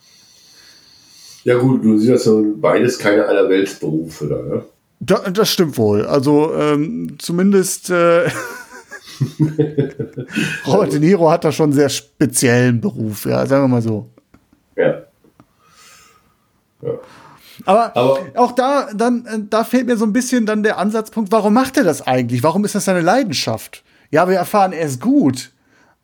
Speaker 3: Ja gut, du siehst so beides keine Allerweltsberufe da, ne?
Speaker 2: Da, das stimmt wohl. Also ähm, zumindest äh, [LAUGHS] Robert De Niro hat da schon einen sehr speziellen Beruf, ja, sagen wir mal so.
Speaker 3: Ja.
Speaker 2: ja. Aber, Aber, auch da, dann, äh, da fehlt mir so ein bisschen dann der Ansatzpunkt, warum macht er das eigentlich? Warum ist das seine Leidenschaft? Ja, wir erfahren, er ist gut.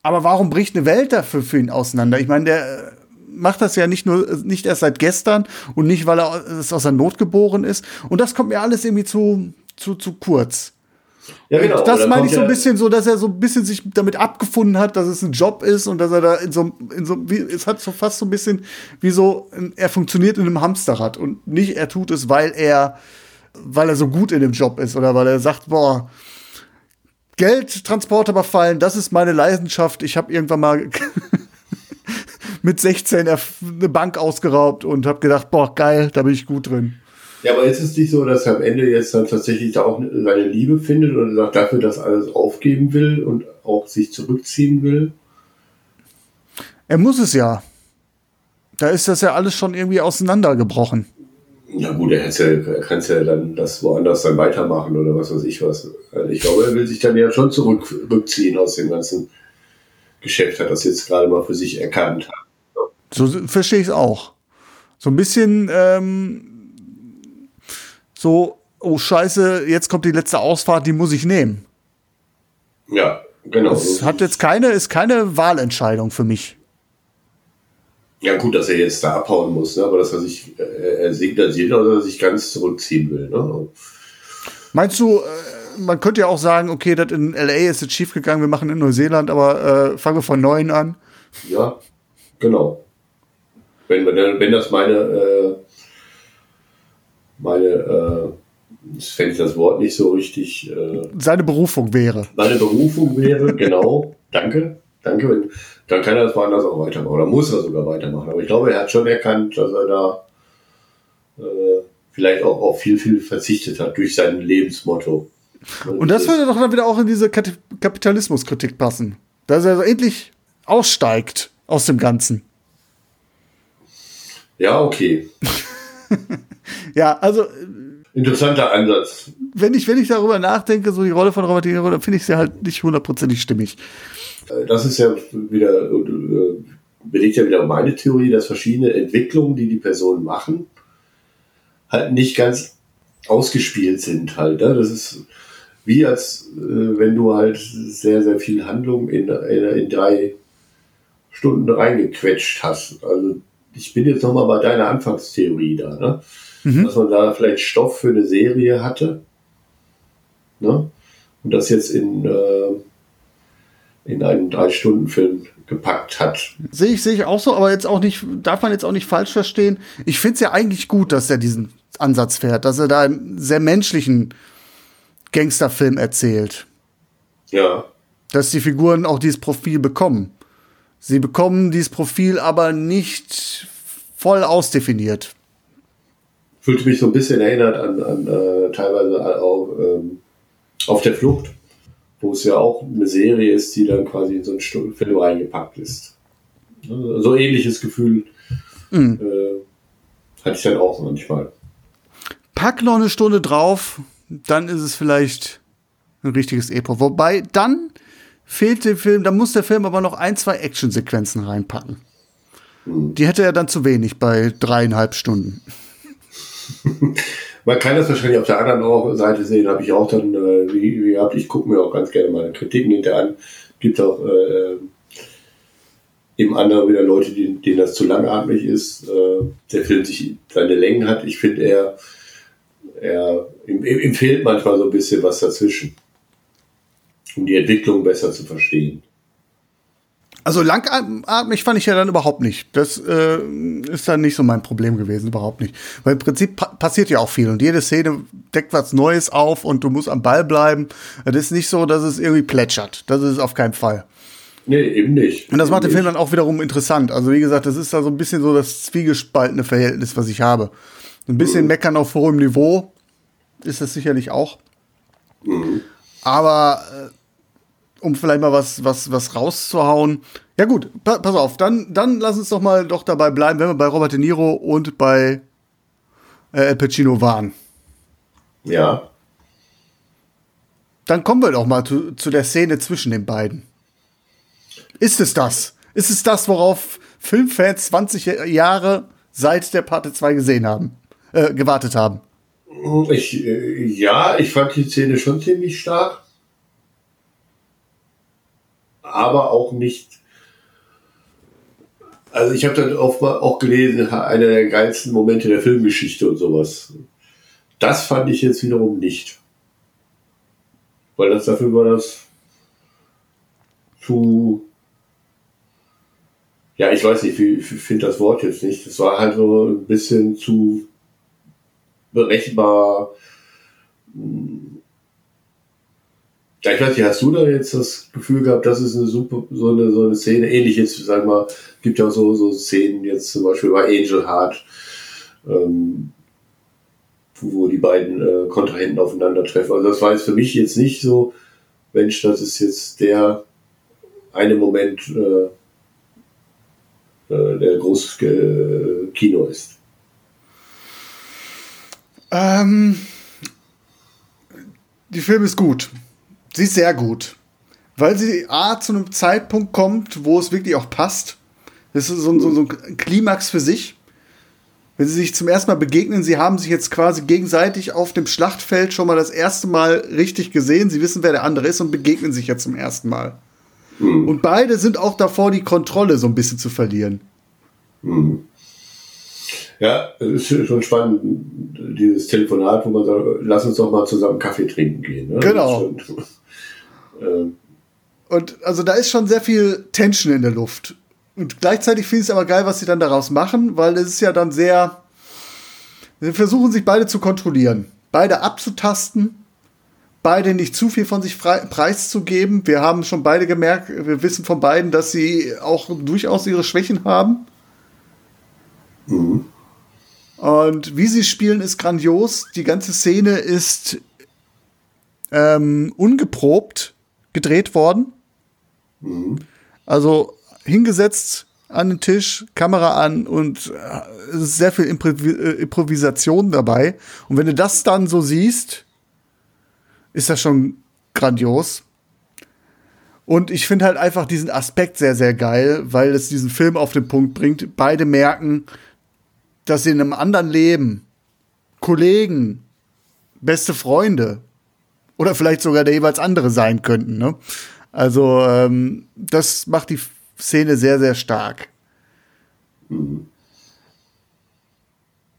Speaker 2: Aber warum bricht eine Welt dafür für ihn auseinander? Ich meine, der äh, macht das ja nicht nur, nicht erst seit gestern und nicht, weil er es aus der Not geboren ist. Und das kommt mir alles irgendwie zu, zu, zu kurz.
Speaker 3: Ja, genau.
Speaker 2: Und das meine ich so ein bisschen so, dass er so ein bisschen sich damit abgefunden hat, dass es ein Job ist und dass er da in so, in so wie, es hat so fast so ein bisschen wie so, er funktioniert in einem Hamsterrad und nicht er tut es, weil er, weil er so gut in dem Job ist oder weil er sagt, boah, Geld, Transport überfallen, das ist meine Leidenschaft. Ich habe irgendwann mal [LAUGHS] mit 16 erf- eine Bank ausgeraubt und habe gedacht, boah, geil, da bin ich gut drin.
Speaker 3: Ja, aber ist es nicht so, dass er am Ende jetzt dann tatsächlich da auch seine Liebe findet und sagt, dafür das alles aufgeben will und auch sich zurückziehen will?
Speaker 2: Er muss es ja. Da ist das ja alles schon irgendwie auseinandergebrochen.
Speaker 3: Na gut, er kann ja dann das woanders dann weitermachen oder was weiß ich was. Also ich glaube, er will sich dann ja schon zurückziehen aus dem ganzen Geschäft, hat das jetzt gerade mal für sich erkannt.
Speaker 2: So verstehe ich es auch. So ein bisschen ähm, so, oh Scheiße, jetzt kommt die letzte Ausfahrt, die muss ich nehmen.
Speaker 3: Ja, genau.
Speaker 2: Das hat jetzt keine, ist keine Wahlentscheidung für mich.
Speaker 3: ja gut, dass er jetzt da abhauen muss, ne? aber dass er sich, äh, er signalisiert, oder dass er sich ganz zurückziehen will. Ne?
Speaker 2: Meinst du, äh, man könnte ja auch sagen, okay, das in LA ist jetzt schief gegangen, wir machen in Neuseeland, aber äh, fangen wir von neuen an.
Speaker 3: Ja, genau. Wenn, wenn, wenn das meine, äh, meine, äh, fände ich das Wort nicht so richtig, äh,
Speaker 2: Seine Berufung wäre.
Speaker 3: meine Berufung wäre, genau, danke, danke, dann kann er das woanders auch weitermachen oder muss er sogar weitermachen. Aber ich glaube, er hat schon erkannt, dass er da äh, vielleicht auch auf viel, viel verzichtet hat durch sein Lebensmotto.
Speaker 2: Und das würde doch dann wieder auch in diese Kat- Kapitalismuskritik passen. Dass er so endlich aussteigt aus dem Ganzen.
Speaker 3: Ja, okay. [LAUGHS]
Speaker 2: Ja, also
Speaker 3: Interessanter Ansatz.
Speaker 2: wenn ich, wenn ich darüber nachdenke, so die Rolle von Robert De Niro, dann finde ich sie halt nicht hundertprozentig stimmig.
Speaker 3: Äh, Das ist ja wieder, äh, belegt ja wieder meine Theorie, dass verschiedene Entwicklungen, die die Personen machen, halt nicht ganz ausgespielt sind halt. Ne? Das ist wie als äh, wenn du halt sehr, sehr viel Handlung in, in, in drei Stunden reingequetscht hast. Also ich bin jetzt nochmal bei deiner Anfangstheorie da, ne? Dass man da vielleicht Stoff für eine Serie hatte ne? und das jetzt in, äh, in einen Drei-Stunden-Film gepackt hat.
Speaker 2: Sehe ich, sehe ich auch so, aber jetzt auch nicht, darf man jetzt auch nicht falsch verstehen. Ich finde es ja eigentlich gut, dass er diesen Ansatz fährt, dass er da einen sehr menschlichen Gangsterfilm erzählt.
Speaker 3: Ja,
Speaker 2: Dass die Figuren auch dieses Profil bekommen. Sie bekommen dieses Profil aber nicht voll ausdefiniert.
Speaker 3: Fühlte mich so ein bisschen erinnert an, an äh, teilweise auch ähm, auf der Flucht, wo es ja auch eine Serie ist, die dann quasi in so einen Film reingepackt ist. Ne, So ähnliches Gefühl äh, hatte ich dann auch manchmal.
Speaker 2: Pack noch eine Stunde drauf, dann ist es vielleicht ein richtiges Epos. Wobei dann fehlt dem Film, da muss der Film aber noch ein, zwei Actionsequenzen reinpacken. Die hätte er dann zu wenig bei dreieinhalb Stunden. [LAUGHS]
Speaker 3: Man kann das wahrscheinlich auf der anderen Seite sehen, habe ich auch dann, äh, wie, wie gehabt, ich gucke mir auch ganz gerne meine Kritiken hinterher an. Gibt auch äh, eben andere wieder Leute, die, denen das zu langatmig ist. Äh, der Film sich seine Längen hat. Ich finde, er, er ihm ihm fehlt manchmal so ein bisschen was dazwischen, um die Entwicklung besser zu verstehen.
Speaker 2: Also langatmig fand ich ja dann überhaupt nicht. Das äh, ist dann nicht so mein Problem gewesen, überhaupt nicht. Weil im Prinzip pa passiert ja auch viel und jede Szene deckt was Neues auf und du musst am Ball bleiben. Das ist nicht so, dass es irgendwie plätschert. Das ist es auf keinen Fall.
Speaker 3: Nee, eben nicht.
Speaker 2: Und das macht den
Speaker 3: Eben
Speaker 2: Film dann auch wiederum interessant. Also wie gesagt, das ist da so ein bisschen so das zwiegespaltene Verhältnis, was ich habe. Ein bisschen meckern auf hohem Niveau ist das sicherlich auch. Aber äh, um vielleicht mal was, was, was rauszuhauen. Ja gut, pa pass auf, dann, dann lass uns doch mal doch dabei bleiben, wenn wir bei Robert De Niro und bei äh, Al Pacino waren.
Speaker 3: Ja.
Speaker 2: Dann kommen wir doch mal zu, zu der Szene zwischen den beiden. Ist es das? Ist es das, worauf Filmfans 20 Jahre seit der Parte 2 gesehen haben, äh, gewartet haben?
Speaker 3: Ich, äh, ja, ich fand die Szene schon ziemlich stark. Aber auch nicht Also ich habe dann auch, mal auch gelesen, einer der geilsten Momente der Filmgeschichte und sowas. Das fand ich jetzt wiederum nicht. Weil das dafür war das zu. Ja, ich weiß nicht, ich finde das Wort jetzt nicht. Das war halt so ein bisschen zu berechenbar. Ja, ich weiß nicht, hast du da jetzt das Gefühl gehabt, das ist eine super, so eine, so eine Szene, ähnlich jetzt, sag mal, gibt ja auch so, so Szenen jetzt zum Beispiel bei Angel Heart, ähm, wo die beiden äh, Kontrahenten aufeinandertreffen. Also das war jetzt für mich jetzt nicht so, Mensch, das ist jetzt der eine Moment, äh, äh, der großes äh, Kino ist.
Speaker 2: Ähm, die Film ist gut. Sie ist sehr gut. Weil sie A zu einem Zeitpunkt kommt, wo es wirklich auch passt. Das ist so, so, so ein Klimax für sich. Wenn sie sich zum ersten Mal begegnen, sie haben sich jetzt quasi gegenseitig auf dem Schlachtfeld schon mal das erste Mal richtig gesehen. Sie wissen, wer der andere ist und begegnen sich jetzt zum ersten Mal. Mhm. Und beide sind auch davor, die Kontrolle so ein bisschen zu verlieren.
Speaker 3: Mhm. Ja, es ist schon spannend, dieses Telefonat, wo man sagt, lass uns doch mal zusammen Kaffee trinken gehen. Ne?
Speaker 2: Genau. Ähm. Und also da ist schon sehr viel Tension in der Luft. Und gleichzeitig finde ich es aber geil, was sie dann daraus machen, weil es ist ja dann sehr. Sie versuchen sich beide zu kontrollieren, beide abzutasten, beide nicht zu viel von sich frei, preiszugeben. Wir haben schon beide gemerkt, wir wissen von beiden, dass sie auch durchaus ihre Schwächen haben. Mhm. Und wie sie spielen, ist grandios. Die ganze Szene ist ähm, ungeprobt gedreht worden. Mhm. Also hingesetzt an den Tisch, Kamera an und äh, es ist sehr viel äh, Improvisation dabei. Und wenn du das dann so siehst, ist das schon grandios. Und ich finde halt einfach diesen Aspekt sehr, sehr geil, weil es diesen Film auf den Punkt bringt. Beide merken, dass sie in einem anderen Leben Kollegen, beste Freunde oder vielleicht sogar der jeweils andere sein könnten. Ne? Also ähm, das macht die Szene sehr, sehr stark.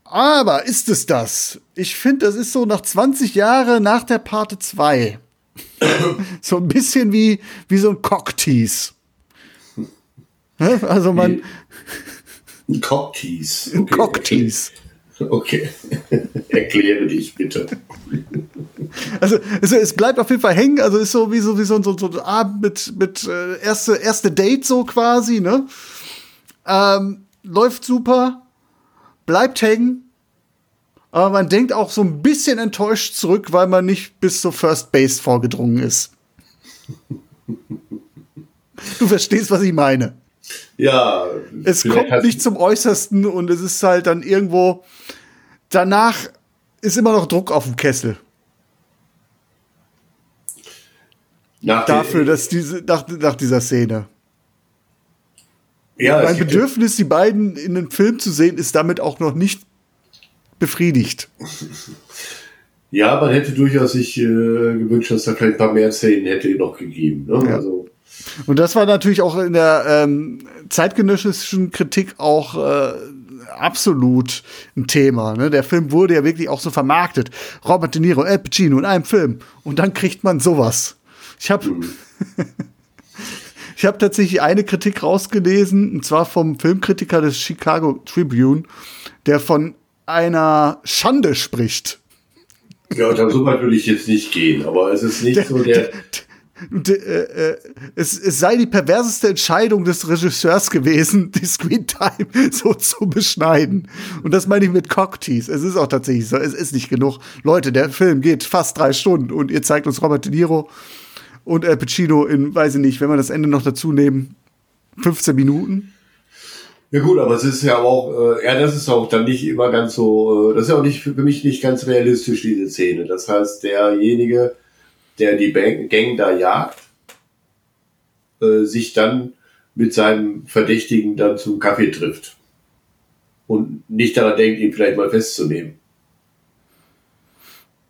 Speaker 2: Aber ist es das? Ich finde, das ist so nach 20 Jahren nach der Parte 2. [LAUGHS] so ein bisschen wie, wie so ein Cocktease. Also man.
Speaker 3: Ein Cocktease.
Speaker 2: Okay. Cocktease.
Speaker 3: Okay. [LAUGHS] Erkläre dich bitte.
Speaker 2: Also, es, es, bleibt auf jeden Fall hängen. Also ist so wie so, wie so, so, so ein Abend mit, mit äh, erste, erste Date so quasi, ne? Ähm, läuft super, bleibt hängen. Aber man denkt auch so ein bisschen enttäuscht zurück, weil man nicht bis zur First Base vorgedrungen ist. Du verstehst, was ich meine.
Speaker 3: Ja.
Speaker 2: Es kommt nicht zum Äußersten und es ist halt dann irgendwo. Danach ist immer noch Druck auf dem Kessel. Nach Dafür, dass diese, nach, nach dieser Szene. Ja, mein Bedürfnis, die beiden in einem Film zu sehen, ist damit auch noch nicht befriedigt.
Speaker 3: Ja, man hätte durchaus sich äh, gewünscht, dass da vielleicht ein paar mehr Szenen hätte noch gegeben. Ne? Ja. Also.
Speaker 2: Und das war natürlich auch in der ähm, zeitgenössischen Kritik auch äh, absolut ein Thema. Ne? Der Film wurde ja wirklich auch so vermarktet. Robert De Niro, Al Pacino in einem Film. Und dann kriegt man sowas. Ich habe mhm. [LAUGHS] ich habe tatsächlich eine Kritik rausgelesen, und zwar vom Filmkritiker des Chicago Tribune, der von einer Schande spricht.
Speaker 3: Ja, so weit würde ich jetzt nicht gehen, aber es ist nicht der, so der. [LAUGHS]
Speaker 2: der äh, äh, es, es, sei die perverseste Entscheidung des Regisseurs gewesen, [LAUGHS] die Screentime so zu beschneiden. Und das meine ich mit Cocktease. Es ist auch tatsächlich so. Es ist nicht genug. Leute, der Film geht fast drei Stunden und ihr zeigt uns Robert De Niro und Al Pacino in, weiß ich nicht, wenn wir das Ende noch dazu nehmen, 15 Minuten.
Speaker 3: Ja gut, aber es ist ja auch, äh, ja, das ist auch dann nicht immer ganz so, äh, das ist ja auch nicht für mich nicht ganz realistisch, diese Szene. Das heißt, derjenige, der die Gang da jagt, äh, sich dann mit seinem Verdächtigen dann zum Kaffee trifft. Und nicht daran denkt, ihn vielleicht mal festzunehmen.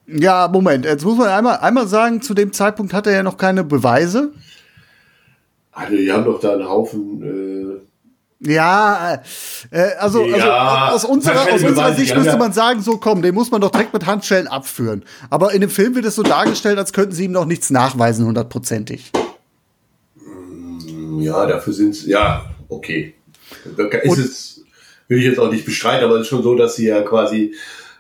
Speaker 2: Ja, Moment, jetzt muss man einmal, einmal sagen, zu dem Zeitpunkt hat er ja noch keine Beweise.
Speaker 3: Also, die haben doch da einen Haufen äh,
Speaker 2: Ja, äh, also,
Speaker 3: Ja,
Speaker 2: also aus unserer, aus unserer Sicht müsste man sagen, so komm, den muss man doch direkt mit Handschellen abführen. Aber in dem Film wird es so dargestellt, als könnten sie ihm noch nichts nachweisen, hundertprozentig.
Speaker 3: Ja, dafür sind es, ja, okay. Ist
Speaker 2: Und-
Speaker 3: es, will ich jetzt auch nicht bestreiten, aber es ist schon so, dass sie ja quasi,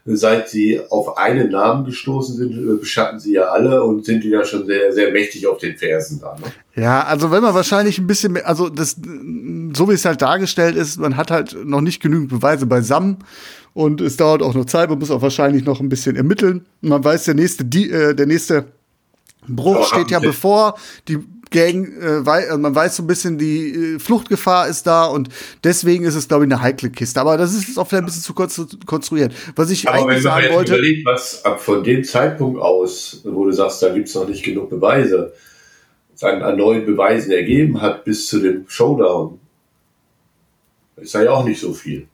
Speaker 3: seit sie auf einen Namen gestoßen sind, äh, beschatten sie ja alle und sind ja schon sehr, sehr mächtig auf den Fersen da. Ne?
Speaker 2: Ja, also wenn man wahrscheinlich ein bisschen mehr, also das, so wie es halt dargestellt ist, man hat halt noch nicht genügend Beweise beisammen und es dauert auch noch Zeit, man muss auch wahrscheinlich noch ein bisschen ermitteln. Man weiß, der nächste, die, äh, der nächste Bruch steht ja bevor, die Gang, äh, wei also man weiß so ein bisschen, die äh, Fluchtgefahr ist da und deswegen ist es, glaube ich, eine heikle Kiste. Aber das ist jetzt auch vielleicht ein bisschen zu kurz konstruiert. Was ich
Speaker 3: Aber wenn
Speaker 2: eigentlich
Speaker 3: man
Speaker 2: sagen
Speaker 3: jetzt
Speaker 2: wollte.
Speaker 3: überlegt, was ab von dem Zeitpunkt aus, wo du sagst, da gibt's noch nicht genug Beweise, es an, an neuen Beweisen ergeben hat bis zu dem Showdown, ist ja auch nicht so viel.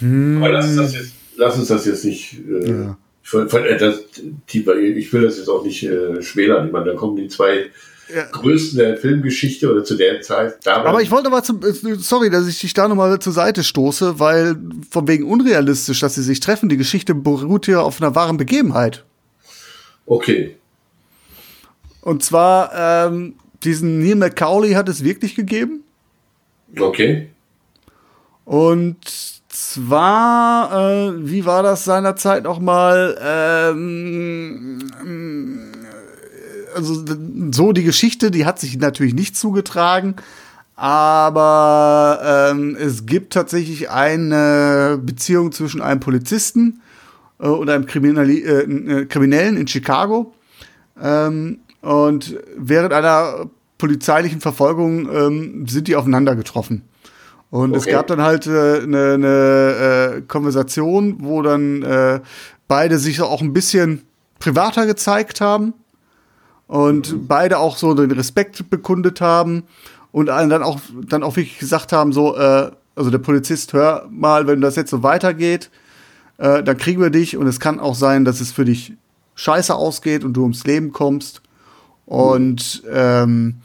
Speaker 3: Aber lass uns das jetzt, lass uns das jetzt nicht. Äh,
Speaker 2: Ja.
Speaker 3: Von, von, das, tiefer, ich will das jetzt auch nicht äh, schmälern. Ich meine, da kommen die zwei
Speaker 2: Ja.
Speaker 3: größten der Filmgeschichte oder zu der Zeit.
Speaker 2: Aber ich wollte aber zum, äh, sorry, dass ich dich da nochmal zur Seite stoße, weil von wegen unrealistisch, dass sie sich treffen, die Geschichte beruht hier auf einer wahren Begebenheit.
Speaker 3: Okay.
Speaker 2: Und zwar, ähm, diesen Neil McCauley hat es wirklich gegeben.
Speaker 3: Okay.
Speaker 2: Und zwar, äh, wie war das seinerzeit noch mal? Ähm, äh, also so die Geschichte, die hat sich natürlich nicht zugetragen, aber ähm, es gibt tatsächlich eine Beziehung zwischen einem Polizisten äh, und einem Kriminali äh, äh, Kriminellen in Chicago. Ähm, und während einer polizeilichen Verfolgung ähm, sind die aufeinander getroffen. Und es
Speaker 3: Okay.
Speaker 2: gab dann halt eine äh, ne, ne, äh, Konversation, wo dann äh, beide sich auch ein bisschen privater gezeigt haben und beide auch so den Respekt bekundet haben und allen dann auch dann auch wirklich gesagt haben so äh, also der Polizist hör mal wenn das jetzt so weitergeht äh, dann kriegen wir dich und es kann auch sein dass es für dich scheiße ausgeht und du ums Leben kommst. Und ähm,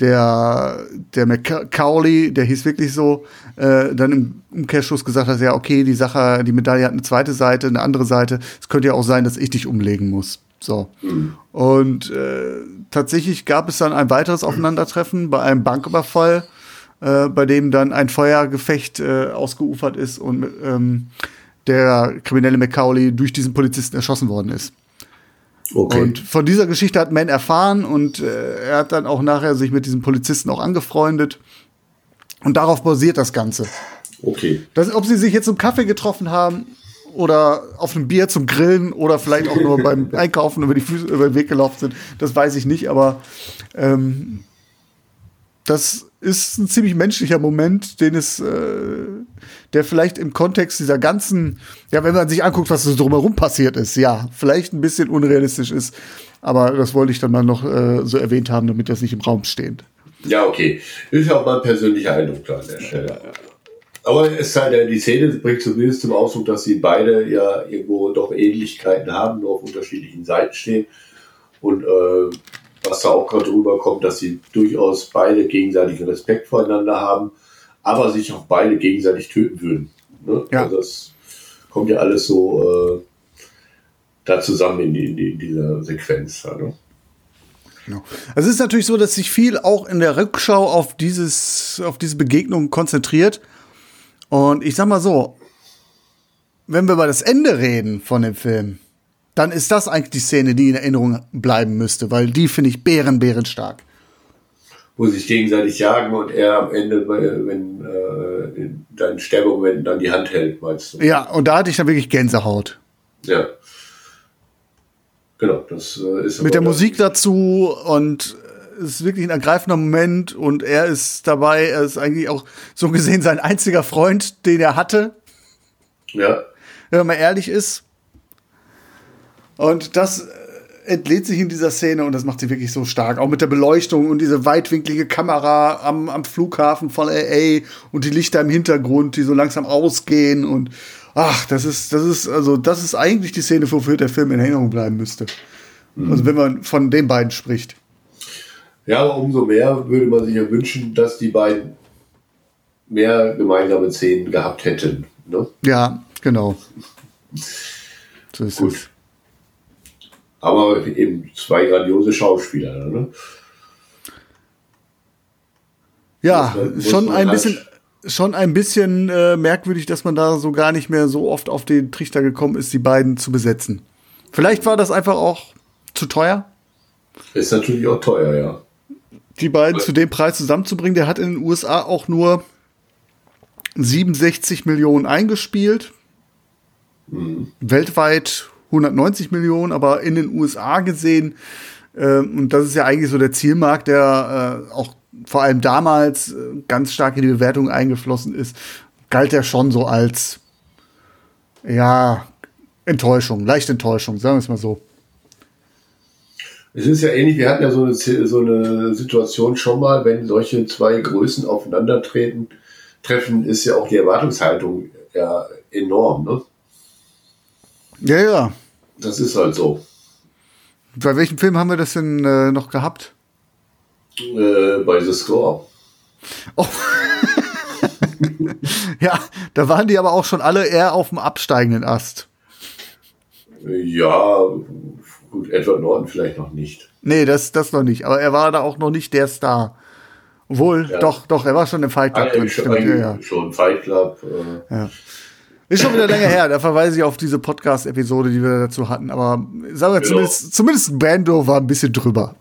Speaker 2: der der McCauley, der hieß wirklich so, äh, dann im Umkehrschluss gesagt hat, ja okay, die Sache, die Medaille hat eine zweite Seite, eine andere Seite. Es könnte ja auch sein, dass ich dich umlegen muss. So. Und äh, tatsächlich gab es dann ein weiteres Aufeinandertreffen bei einem Banküberfall, äh, bei dem dann ein Feuergefecht äh, ausgeufert ist und ähm, der kriminelle McCauley durch diesen Polizisten erschossen worden ist.
Speaker 3: Okay.
Speaker 2: Und von dieser Geschichte hat Man erfahren und äh, er hat dann auch nachher sich mit diesem Polizisten auch angefreundet. Und darauf basiert das Ganze.
Speaker 3: okay.
Speaker 2: Das, ob sie sich jetzt zum Kaffee getroffen haben oder auf einem Bier zum Grillen oder vielleicht auch nur beim [LAUGHS] Einkaufen über, die Füße, über den Weg gelaufen sind, das weiß ich nicht, aber ähm, das ist ein ziemlich menschlicher Moment, den es, äh, der vielleicht im Kontext dieser ganzen, ja, wenn man sich anguckt, was so drumherum passiert ist, ja, vielleicht ein bisschen unrealistisch ist, aber das wollte ich dann mal noch äh, so erwähnt haben, damit das nicht im Raum steht.
Speaker 3: Ja, okay. Ist ja auch mein persönlicher Eindruck da an der Stelle. Aber es sei denn, die Szene bringt zumindest zum Ausdruck, dass sie beide ja irgendwo doch Ähnlichkeiten haben, nur auf unterschiedlichen Seiten stehen. Und äh, was da auch gerade rüberkommt, dass sie durchaus beide gegenseitigen Respekt voreinander haben, aber sich auch beide gegenseitig töten würden. Ne?
Speaker 2: Ja.
Speaker 3: Also das kommt ja alles so äh, da zusammen in, in, in dieser Sequenz. Ne?
Speaker 2: Genau. Also es ist natürlich so, dass sich viel auch in der Rückschau auf dieses, auf diese Begegnung konzentriert. Und ich sag mal so, wenn wir über das Ende reden von dem Film, dann ist das eigentlich die Szene, die in Erinnerung bleiben müsste, weil die finde ich bären, bärenstark.
Speaker 3: wo sie sich gegenseitig jagen und er am Ende, bei- wenn äh, in deinen Sterbemoment dann die Hand hält, meinst du?
Speaker 2: Ja, und da hatte ich dann wirklich Gänsehaut.
Speaker 3: Ja. Genau, das äh, ist
Speaker 2: Mit der Musik dazu und es ist wirklich ein ergreifender Moment und er ist dabei, er ist eigentlich auch so gesehen sein einziger Freund, den er hatte.
Speaker 3: Ja,
Speaker 2: wenn man ehrlich ist. Und das äh, entlädt sich in dieser Szene und das macht sie wirklich so stark. Auch mit der Beleuchtung und diese weitwinklige Kamera am, am Flughafen von LA und die Lichter im Hintergrund, die so langsam ausgehen und ach, das ist, das ist, also, das ist eigentlich die Szene, wofür der Film in Erinnerung bleiben müsste. Also, wenn man von den beiden spricht.
Speaker 3: Ja, aber umso mehr würde man sich ja wünschen, dass die beiden mehr gemeinsame Szenen gehabt hätten. Ne?
Speaker 2: Ja, genau. So ist
Speaker 3: Gut.
Speaker 2: es.
Speaker 3: Aber eben zwei grandiose Schauspieler. Ne?
Speaker 2: Ja,
Speaker 3: Muss
Speaker 2: schon ein
Speaker 3: halt-
Speaker 2: bisschen, schon ein bisschen äh, merkwürdig, dass man da so gar nicht mehr so oft auf den Trichter gekommen ist, die beiden zu besetzen. Vielleicht war das einfach auch zu teuer,
Speaker 3: Ist natürlich auch teuer, ja.
Speaker 2: die beiden zu dem Preis zusammenzubringen. Der hat in den USA auch nur 67 Millionen eingespielt. Weltweit 190 Millionen, aber in den USA gesehen, äh, und das ist ja eigentlich so der Zielmarkt, der äh, auch vor allem damals äh, ganz stark in die Bewertung eingeflossen ist, galt er schon so als, ja, Enttäuschung, leichte Enttäuschung, sagen wir es mal so.
Speaker 3: Es ist ja ähnlich, wir hatten ja so eine, so eine Situation schon mal, wenn solche zwei Größen aufeinandertreten, treffen, ist ja auch die Erwartungshaltung ja enorm. Ne?
Speaker 2: Ja, ja.
Speaker 3: Das ist halt so.
Speaker 2: Bei welchem Film haben wir das denn äh, noch gehabt?
Speaker 3: Äh, bei The Score. [LAUGHS]
Speaker 2: Ja, da waren die aber auch schon alle eher auf dem absteigenden Ast.
Speaker 3: Ja, gut, Edward Norton vielleicht noch nicht.
Speaker 2: Nee, das, das noch nicht. Aber er war da auch noch nicht der Star. Obwohl,
Speaker 3: Ja.
Speaker 2: doch, doch, er war schon im Fight Club drin.
Speaker 3: Eigentlich schon,
Speaker 2: ja, ja.
Speaker 3: schon Fight Club. Äh,
Speaker 2: Ist schon wieder länger her. Da verweise ich auf diese Podcast-Episode, die wir dazu hatten. Aber sagen wir
Speaker 3: Genau.
Speaker 2: zumindest, zumindest Bando war ein bisschen drüber.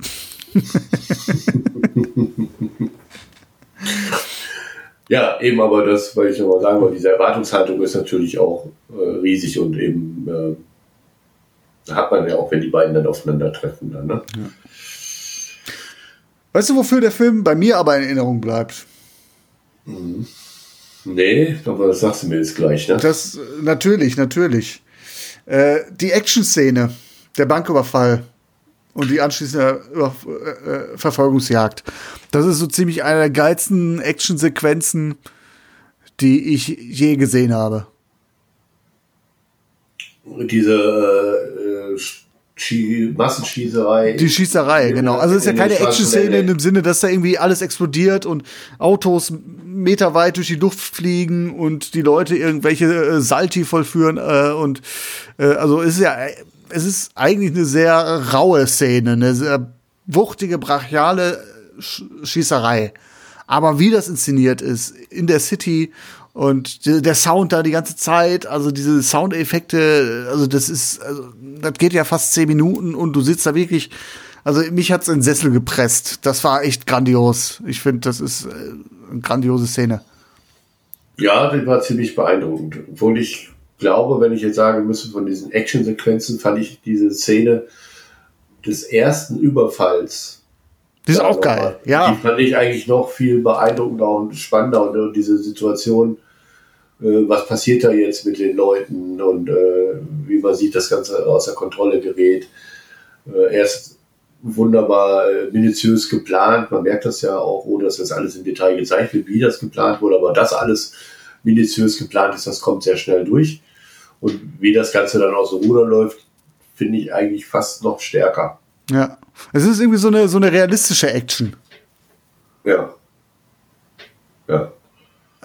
Speaker 3: Ja, eben, aber das, weil ich nochmal sagen wollte, diese Erwartungshaltung ist natürlich auch äh, riesig und eben äh, da hat man ja auch, wenn die beiden dann aufeinandertreffen. Dann, ne?
Speaker 2: Weißt du, wofür der Film bei mir aber in Erinnerung bleibt?
Speaker 3: Nee, aber das sagst du mir jetzt gleich. Ne?
Speaker 2: Das, äh, natürlich, natürlich. Äh, die Action-Szene, der Banküberfall und die anschließende Über äh, äh, Verfolgungsjagd. Das ist so ziemlich eine der geilsten Action-Sequenzen, die ich je gesehen habe.
Speaker 3: Diese äh, Schie Massenschießerei.
Speaker 2: Die Schießerei, genau. Also es ist ja keine Action-Szene in dem Sinne, dass da irgendwie alles explodiert und Autos meterweit durch die Luft fliegen und die Leute irgendwelche äh, Salti vollführen äh, und äh, also es ist ja es ist eigentlich eine sehr raue Szene, eine sehr wuchtige, brachiale Sch Schießerei. Aber wie das inszeniert ist in der City und die- der Sound da die ganze Zeit, also diese Soundeffekte, also das ist, also das geht ja fast zehn Minuten und du sitzt da wirklich, also mich hat's in den Sessel gepresst. Das war echt grandios. Ich finde, das ist äh, eine grandiose Szene.
Speaker 3: Ja, das war ziemlich beeindruckend. Obwohl ich glaube, wenn ich jetzt sagen müsste, von diesen Actionsequenzen fand ich diese Szene des ersten Überfalls.
Speaker 2: Die ist auch geil.
Speaker 3: Die
Speaker 2: Ja,
Speaker 3: fand ich eigentlich noch viel beeindruckender und spannender und diese Situation, was passiert da jetzt mit den Leuten und äh, wie man sieht, das Ganze außer Kontrolle gerät. Äh, erst wunderbar äh, minutiös geplant, man merkt das ja auch, ohne dass das alles im Detail gezeigt wird, wie das geplant wurde, aber das alles minutiös geplant ist, das kommt sehr schnell durch. Und wie das Ganze dann aus dem Ruder läuft, finde ich eigentlich fast noch stärker.
Speaker 2: ja. Es ist irgendwie so eine, so eine realistische Action.
Speaker 3: Ja. Ja.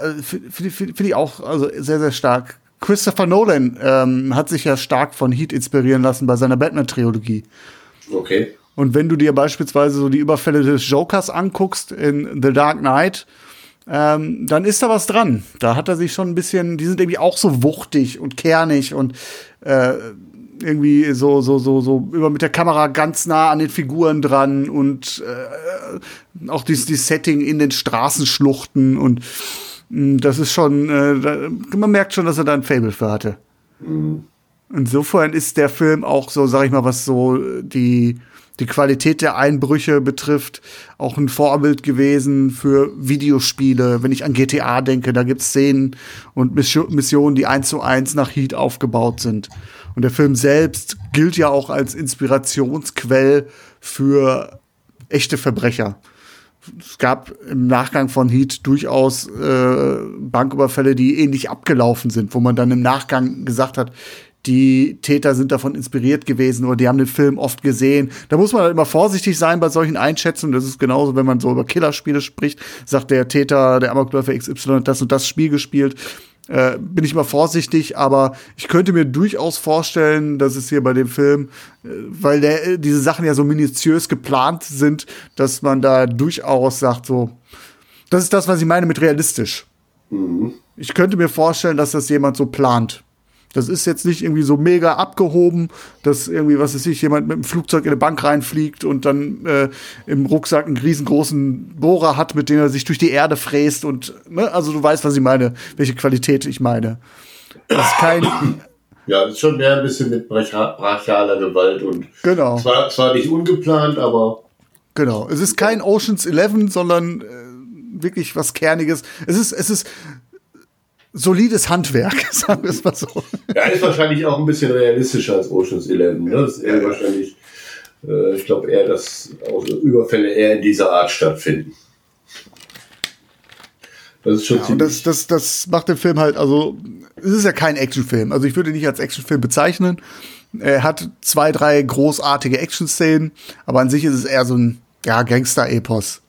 Speaker 2: Also, Finde find, find ich auch also sehr, sehr stark. Christopher Nolan ähm, hat sich ja stark von Heat inspirieren lassen bei seiner Batman-Trilogie.
Speaker 3: Okay.
Speaker 2: Und wenn du dir beispielsweise so die Überfälle des Jokers anguckst in The Dark Knight, ähm, dann ist da was dran. Da hat er sich schon ein bisschen, die sind irgendwie auch so wuchtig und kernig und äh, irgendwie so, so, so, so über mit der Kamera ganz nah an den Figuren dran und äh, auch dieses, dieses Setting in den Straßenschluchten und das ist schon, äh, man merkt schon, dass er da ein Fable für hatte. Insofern ist der Film auch so, sag ich mal, was so die, die Qualität der Einbrüche betrifft, auch ein Vorbild gewesen für Videospiele. Wenn ich an GTA denke, da gibt's Szenen und Mission- Missionen, die eins zu eins nach Heat aufgebaut sind. Und der Film selbst gilt ja auch als Inspirationsquell für echte Verbrecher. Es gab im Nachgang von Heat durchaus äh, Banküberfälle, die ähnlich abgelaufen sind, wo man dann im Nachgang gesagt hat, die Täter sind davon inspiriert gewesen oder die haben den Film oft gesehen. Da muss man halt immer vorsichtig sein bei solchen Einschätzungen. Das ist genauso, wenn man so über Killerspiele spricht, sagt der Täter, der Amokläufer XY hat das und das Spiel gespielt. Äh, bin ich immer vorsichtig, aber ich könnte mir durchaus vorstellen, dass es hier bei dem Film, äh, weil der, äh, diese Sachen ja so minutiös geplant sind, dass man da durchaus sagt, so, das ist das, was ich meine mit realistisch. Ich könnte mir vorstellen, dass das jemand so plant. Das ist jetzt nicht irgendwie so mega abgehoben, dass irgendwie, was weiß ich, jemand mit dem Flugzeug in eine Bank reinfliegt und dann äh, im Rucksack einen riesengroßen Bohrer hat, mit dem er sich durch die Erde fräst und, ne, also du weißt, was ich meine, welche Qualität ich meine. Das ist kein, [COUGHS]
Speaker 3: Ja, das ist schon mehr ein bisschen mit brachialer Gewalt und
Speaker 2: genau,
Speaker 3: zwar, zwar nicht ungeplant, aber
Speaker 2: genau. Es ist kein Oceans 11, sondern äh, wirklich was Kerniges. Es ist, es ist solides Handwerk, [LAUGHS] sagen wir es mal so.
Speaker 3: ja, ist wahrscheinlich auch ein bisschen realistischer als Ocean's Eleven. Ne? Das ist eher wahrscheinlich, äh, ich glaube eher, dass auch Überfälle eher in dieser Art stattfinden. Das ist schon
Speaker 2: Ja, und
Speaker 3: ziemlich.
Speaker 2: das, das, das macht den Film halt, also, es ist ja kein Actionfilm. Also ich würde ihn nicht als Actionfilm bezeichnen. Er hat zwei, drei großartige Action-Szenen, aber an sich ist es eher so ein, ja, Gangster-Epos.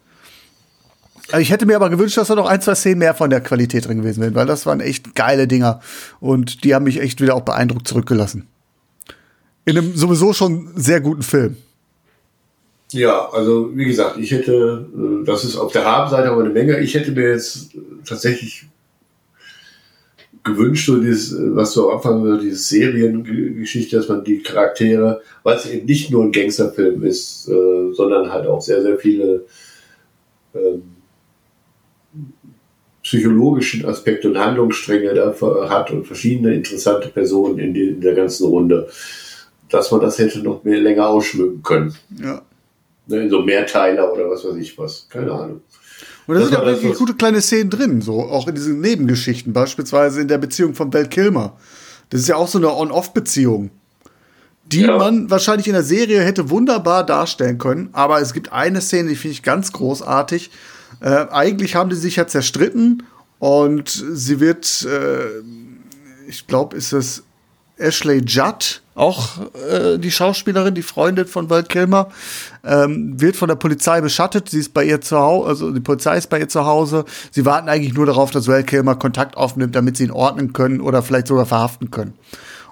Speaker 2: Also Ich hätte mir aber gewünscht, dass da noch ein, zwei Szenen mehr von der Qualität drin gewesen wären, weil das waren echt geile Dinger. Und die haben mich echt wieder auch beeindruckt zurückgelassen. In einem sowieso schon sehr guten Film.
Speaker 3: Ja, also wie gesagt, ich hätte, äh, das ist auf der Habenseite aber eine Menge. Ich hätte mir jetzt tatsächlich gewünscht, so dieses, äh, was du am Anfang so diese Seriengeschichte, dass man die Charaktere, weil es eben nicht nur ein Gangsterfilm ist, äh, sondern halt auch sehr, sehr viele ähm, psychologischen Aspekte und Handlungsstränge da hat und verschiedene interessante Personen in, die, in der ganzen Runde, dass man das hätte noch mehr länger ausschmücken können.
Speaker 2: Ja.
Speaker 3: Ne, in so Mehrteiler oder was weiß ich was. Keine Ahnung.
Speaker 2: Und da sind ja
Speaker 3: das,
Speaker 2: wirklich gute kleine Szenen drin, so auch in diesen Nebengeschichten, beispielsweise in der Beziehung von Val Kilmer. Das ist ja auch so eine On-Off-Beziehung, die
Speaker 3: Ja.
Speaker 2: man wahrscheinlich in der Serie hätte wunderbar darstellen können. Aber es gibt eine Szene, die finde ich ganz großartig. Äh, eigentlich haben die sich ja zerstritten und sie wird, äh, ich glaube, ist es Ashley Judd, auch äh, die Schauspielerin, die Freundin von Val Kilmer, ähm, wird von der Polizei beschattet. Sie ist bei ihr zu Hause, also die Polizei ist bei ihr zu Hause. Sie warten eigentlich nur darauf, dass Val Kilmer Kontakt aufnimmt, damit sie ihn ordnen können oder vielleicht sogar verhaften können.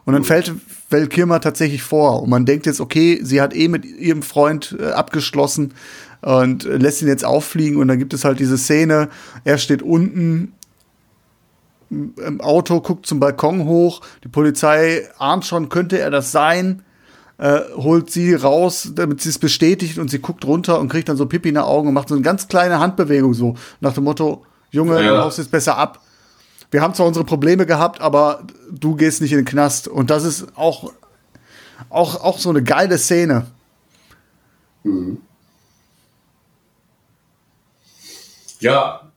Speaker 2: Und dann fällt Val Kilmer tatsächlich vor und man denkt jetzt, okay, sie hat eh mit ihrem Freund äh, abgeschlossen und lässt ihn jetzt auffliegen und dann gibt es halt diese Szene, er steht unten im Auto, guckt zum Balkon hoch. Die Polizei ahnt schon, könnte er das sein. Äh, holt sie raus, damit sie es bestätigt und sie guckt runter und kriegt dann so Pipi in den Augen und macht so eine ganz kleine Handbewegung so nach dem Motto, Junge,
Speaker 3: Ja.
Speaker 2: du haust jetzt besser ab. Wir haben zwar unsere Probleme gehabt, aber du gehst nicht in den Knast. Und das ist auch, auch, auch so eine geile Szene.
Speaker 3: Ja,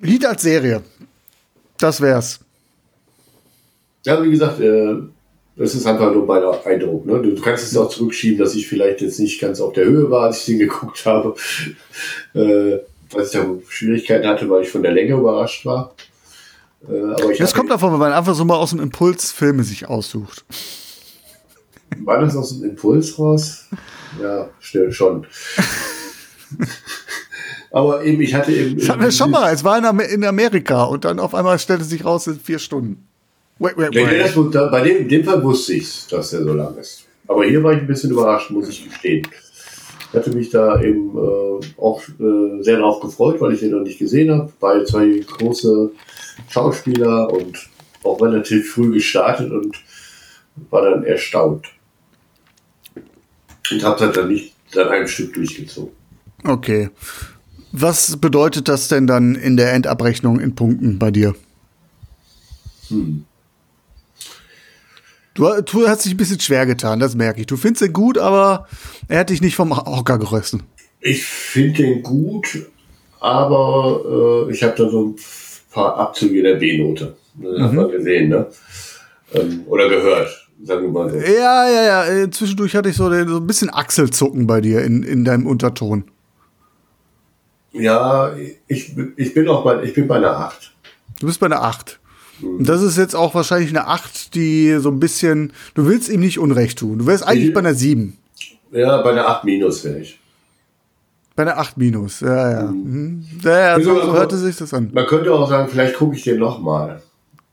Speaker 2: Lied als Serie. Das wär's.
Speaker 3: ja, wie gesagt, äh, das ist einfach nur mein Eindruck. Ne? Du kannst es auch zurückschieben, dass ich vielleicht jetzt nicht ganz auf der Höhe war, als ich den [LAUGHS] geguckt habe. Äh, weil ich da Schwierigkeiten hatte, weil ich von der Länge überrascht war. Äh, aber ich
Speaker 2: Das kommt davon, wenn man einfach so mal aus dem Impuls Filme sich aussucht.
Speaker 3: War das aus dem Impuls raus? Ja, stimmt schon. [LAUGHS] [LAUGHS] Aber eben, ich hatte eben.
Speaker 2: Das hatten wir schon mal. Es war in, Amer in Amerika und dann auf einmal stellte sich raus, es sind vier Stunden. Wait, wait,
Speaker 3: Ja,
Speaker 2: wait.
Speaker 3: das, wus- da- bei dem, in dem Fall wusste ich dass der so lang ist. Aber hier war ich ein bisschen überrascht, muss ich gestehen. Ich hatte mich da eben äh, auch äh, sehr drauf gefreut, weil ich den noch nicht gesehen habe. Beide zwei große Schauspieler und auch relativ früh gestartet und war dann erstaunt. Und habe das dann nicht an einem Stück durchgezogen.
Speaker 2: Okay. Was bedeutet das denn dann in der Endabrechnung in Punkten bei dir? Du, du hast dich ein bisschen schwer getan, das merke ich. Du findest ihn gut, aber er hat dich nicht vom Hocker gerissen.
Speaker 3: Ich finde den gut, aber äh, ich habe da so ein paar Abzüge in der B-Note. Ne, Hat man gesehen, ne? Ähm, oder gehört, sagen wir mal so.
Speaker 2: Ja, ja, ja. äh, Zwischendurch hatte ich so, den, so ein bisschen Achselzucken bei dir in, in deinem Unterton.
Speaker 3: Ja, ich, ich bin auch bei, ich bin bei einer 8.
Speaker 2: Du bist bei einer 8. Und das ist jetzt auch wahrscheinlich eine 8, die so ein bisschen, du willst ihm nicht Unrecht tun. Du wärst eigentlich
Speaker 3: Ich-
Speaker 2: bei einer 7.
Speaker 3: Ja, bei einer 8 minus wäre ich.
Speaker 2: Bei einer 8 minus, ja, ja. Mhm. Ja, ja, so, so hörte sich das an.
Speaker 3: Man könnte auch sagen, vielleicht gucke ich den nochmal.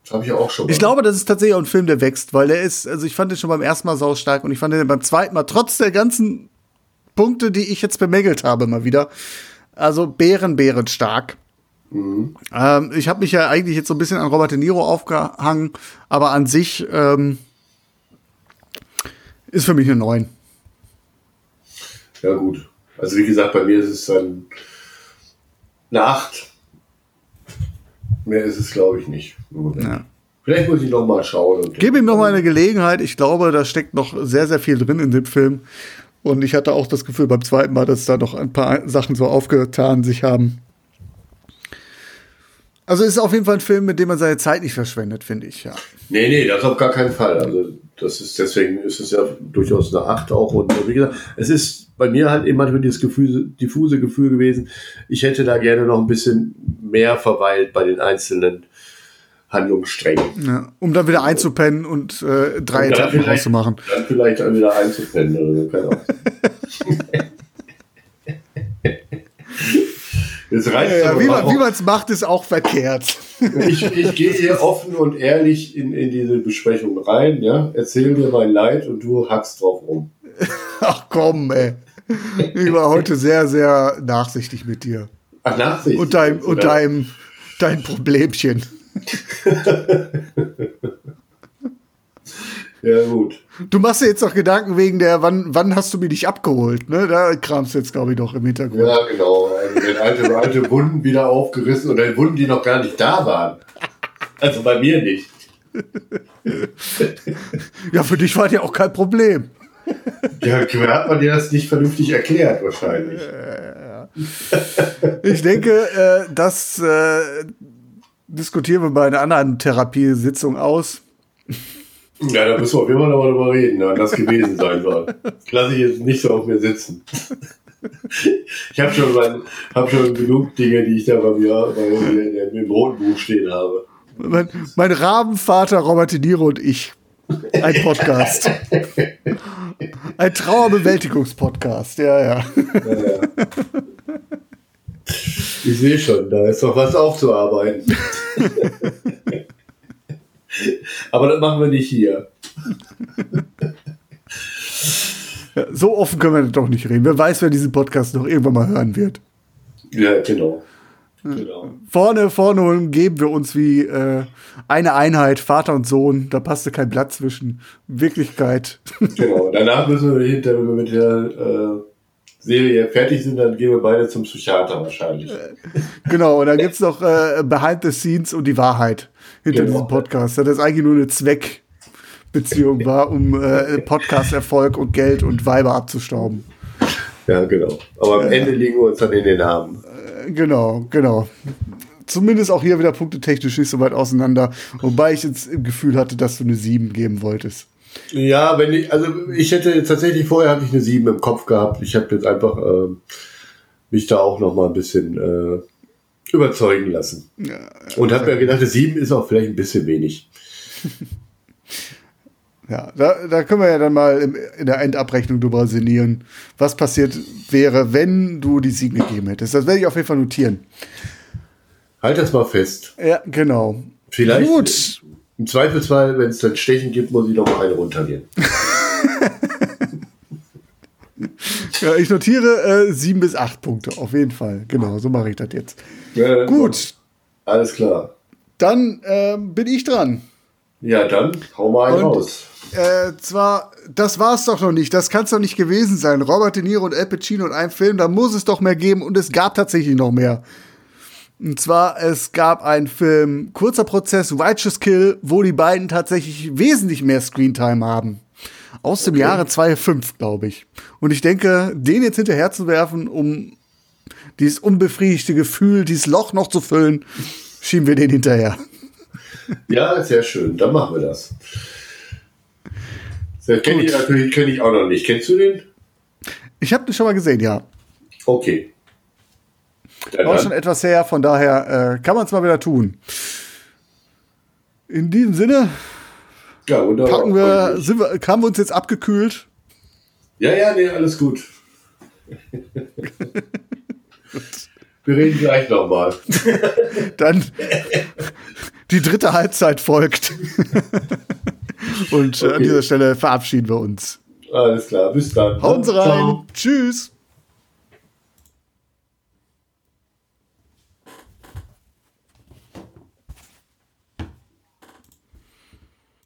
Speaker 3: Das habe ich auch schon mal.
Speaker 2: Ich glaube, das ist tatsächlich auch ein Film, der wächst, weil der ist, also ich fand den schon beim ersten Mal saustark und ich fand den beim zweiten Mal, trotz der ganzen Punkte, die ich jetzt bemängelt habe, mal wieder, also bären, bären stark. Ähm, ich habe mich ja eigentlich jetzt so ein bisschen an Robert De Niro aufgehangen, aber an sich ähm, ist für mich eine 9.
Speaker 3: Ja, gut. Also, wie gesagt, bei mir ist es dann eine 8. Mehr ist es, glaube ich, nicht.
Speaker 2: Ja.
Speaker 3: Vielleicht muss ich nochmal schauen. Und
Speaker 2: Gib ihm noch mal eine Gelegenheit. Ich glaube, da steckt noch sehr, sehr viel drin in dem Film. Und ich hatte auch das Gefühl beim zweiten Mal, dass da noch ein paar Sachen so aufgetan sich haben. Also ist auf jeden Fall ein Film, mit dem man seine Zeit nicht verschwendet, finde ich, ja.
Speaker 3: Nee, nee, das auf gar keinen Fall. Also das ist deswegen ist es ja durchaus eine Acht auch. Und wie gesagt, es ist bei mir halt immer manchmal dieses Gefühl, diffuse Gefühl gewesen, ich hätte da gerne noch ein bisschen mehr verweilt bei den einzelnen Handlungssträngen.
Speaker 2: ja. Um dann wieder einzupennen und äh, drei
Speaker 3: Und
Speaker 2: Etappen rauszumachen.
Speaker 3: Dann vielleicht dann wieder einzupennen oder so. [LAUGHS] Jetzt reicht
Speaker 2: Ja,
Speaker 3: aber
Speaker 2: wie man man's macht, ist auch verkehrt.
Speaker 3: Ich, ich gehe [LAUGHS] hier offen und ehrlich in, in diese Besprechung rein, ja, erzähl dir mein Leid und du hackst drauf rum. [LAUGHS]
Speaker 2: Ach komm, ey. Ich war heute sehr, sehr nachsichtig mit dir.
Speaker 3: Ach, Nachsicht.
Speaker 2: Und dein, und deinem, dein Problemchen. [LAUGHS]
Speaker 3: Ja, gut.
Speaker 2: Du machst dir jetzt doch Gedanken wegen der, wann, wann hast du mich nicht abgeholt, ne? Da kramst du jetzt, glaube ich, doch im Hintergrund.
Speaker 3: Ja, genau. Also, wenn alte, alte Wunden wieder aufgerissen oder Wunden, die noch gar nicht da waren. Also bei mir nicht. [LAUGHS]
Speaker 2: Ja, für dich war ja auch kein Problem.
Speaker 3: Ja, hat man dir das nicht vernünftig erklärt, wahrscheinlich.
Speaker 2: Ich denke, äh, das äh, diskutieren wir bei einer anderen Therapiesitzung aus.
Speaker 3: Ja, da müssen wir auf jeden Fall nochmal drüber reden, wann das gewesen sein soll. Das lasse ich jetzt nicht so auf mir sitzen. Ich habe schon, mein, hab schon genug Dinge, die ich da bei mir, bei mir im roten Buch stehen habe.
Speaker 2: Mein, mein Rabenvater Robert De Niro und ich. Ein Podcast. Ein Trauerbewältigungspodcast, ja, ja.
Speaker 3: Ich sehe schon, da ist doch was aufzuarbeiten. Aber das machen wir nicht hier.
Speaker 2: So offen können wir doch nicht reden. Wer weiß, wer diesen Podcast noch irgendwann mal hören wird.
Speaker 3: Ja, genau. genau.
Speaker 2: Vorne, vorne geben wir uns wie äh, eine Einheit, Vater und Sohn. Da passte kein Blatt zwischen Wirklichkeit.
Speaker 3: genau. Danach müssen wir hinter, wenn wir mit der äh, Serie fertig sind, dann gehen wir beide zum Psychiater wahrscheinlich.
Speaker 2: genau, und dann gibt's noch äh, Behind the Scenes und die Wahrheit hinter
Speaker 3: Genau.
Speaker 2: diesem Podcast. Das ist eigentlich nur eine Zweckbeziehung war, um äh, Podcast-Erfolg und Geld und Weiber abzustauben.
Speaker 3: Ja, genau. Aber am Ende liegen wir uns dann in den Armen.
Speaker 2: Äh, Genau, genau. Zumindest auch hier wieder punktetechnisch nicht so weit auseinander. Wobei ich jetzt im Gefühl hatte, dass du eine 7 geben wolltest.
Speaker 3: Ja, wenn ich, also ich hätte tatsächlich vorher hatte ich eine 7 im Kopf gehabt. Ich habe jetzt einfach äh, mich da auch noch mal ein bisschen äh, überzeugen lassen. Und habe mir gedacht, eine 7 ist auch vielleicht ein bisschen wenig. [LAUGHS]
Speaker 2: Ja, da, da können wir ja dann mal im, in der Endabrechnung drüber sinnieren, was passiert wäre, wenn du die 7 gegeben hättest. Das werde ich auf jeden Fall notieren.
Speaker 3: Halt das mal fest.
Speaker 2: Ja, genau.
Speaker 3: Vielleicht
Speaker 2: Gut.
Speaker 3: Im Zweifelsfall, wenn es dann Stechen gibt, muss ich noch mal eine runtergehen. [LAUGHS]
Speaker 2: Ja, ich notiere äh, 7 bis 8 Punkte, auf jeden Fall. Genau, so mache ich das jetzt.
Speaker 3: Ja,
Speaker 2: Gut,
Speaker 3: Alles klar.
Speaker 2: dann ähm, bin ich dran.
Speaker 3: Ja, dann hau mal einen
Speaker 2: Und-
Speaker 3: raus.
Speaker 2: Äh, zwar, das war's doch noch nicht. Das kann's doch nicht gewesen sein. Robert De Niro und Al Pacino in einem Film, da muss es doch mehr geben und es gab tatsächlich noch mehr. Und zwar, es gab einen Film, kurzer Prozess, Righteous Kill, wo die beiden tatsächlich wesentlich mehr Screentime haben. Aus dem Jahre 2005, glaube ich. Und ich denke, den jetzt hinterher zu werfen, um dieses unbefriedigte Gefühl, dieses Loch noch zu füllen, schieben wir den hinterher.
Speaker 3: Ja, sehr schön. Dann machen wir das. Das kenne ich natürlich kenn ich auch noch nicht. Kennst du den?
Speaker 2: Ich habe den schon mal gesehen, ja.
Speaker 3: Okay. Ja,
Speaker 2: Auch schon etwas her, von daher äh, kann man es mal wieder tun. In diesem Sinne
Speaker 3: Ja, wunderbar.
Speaker 2: packen wir, sind wir, haben wir uns jetzt abgekühlt.
Speaker 3: Ja, ja, nee, alles gut. [LAUGHS] wir reden gleich nochmal. [LAUGHS]
Speaker 2: Dann die dritte Halbzeit folgt. [LAUGHS] Und äh, an
Speaker 3: Okay.
Speaker 2: dieser Stelle verabschieden wir uns.
Speaker 3: Alles klar, bis dann.
Speaker 2: Hauen Sie rein.
Speaker 3: Ciao.
Speaker 2: Tschüss.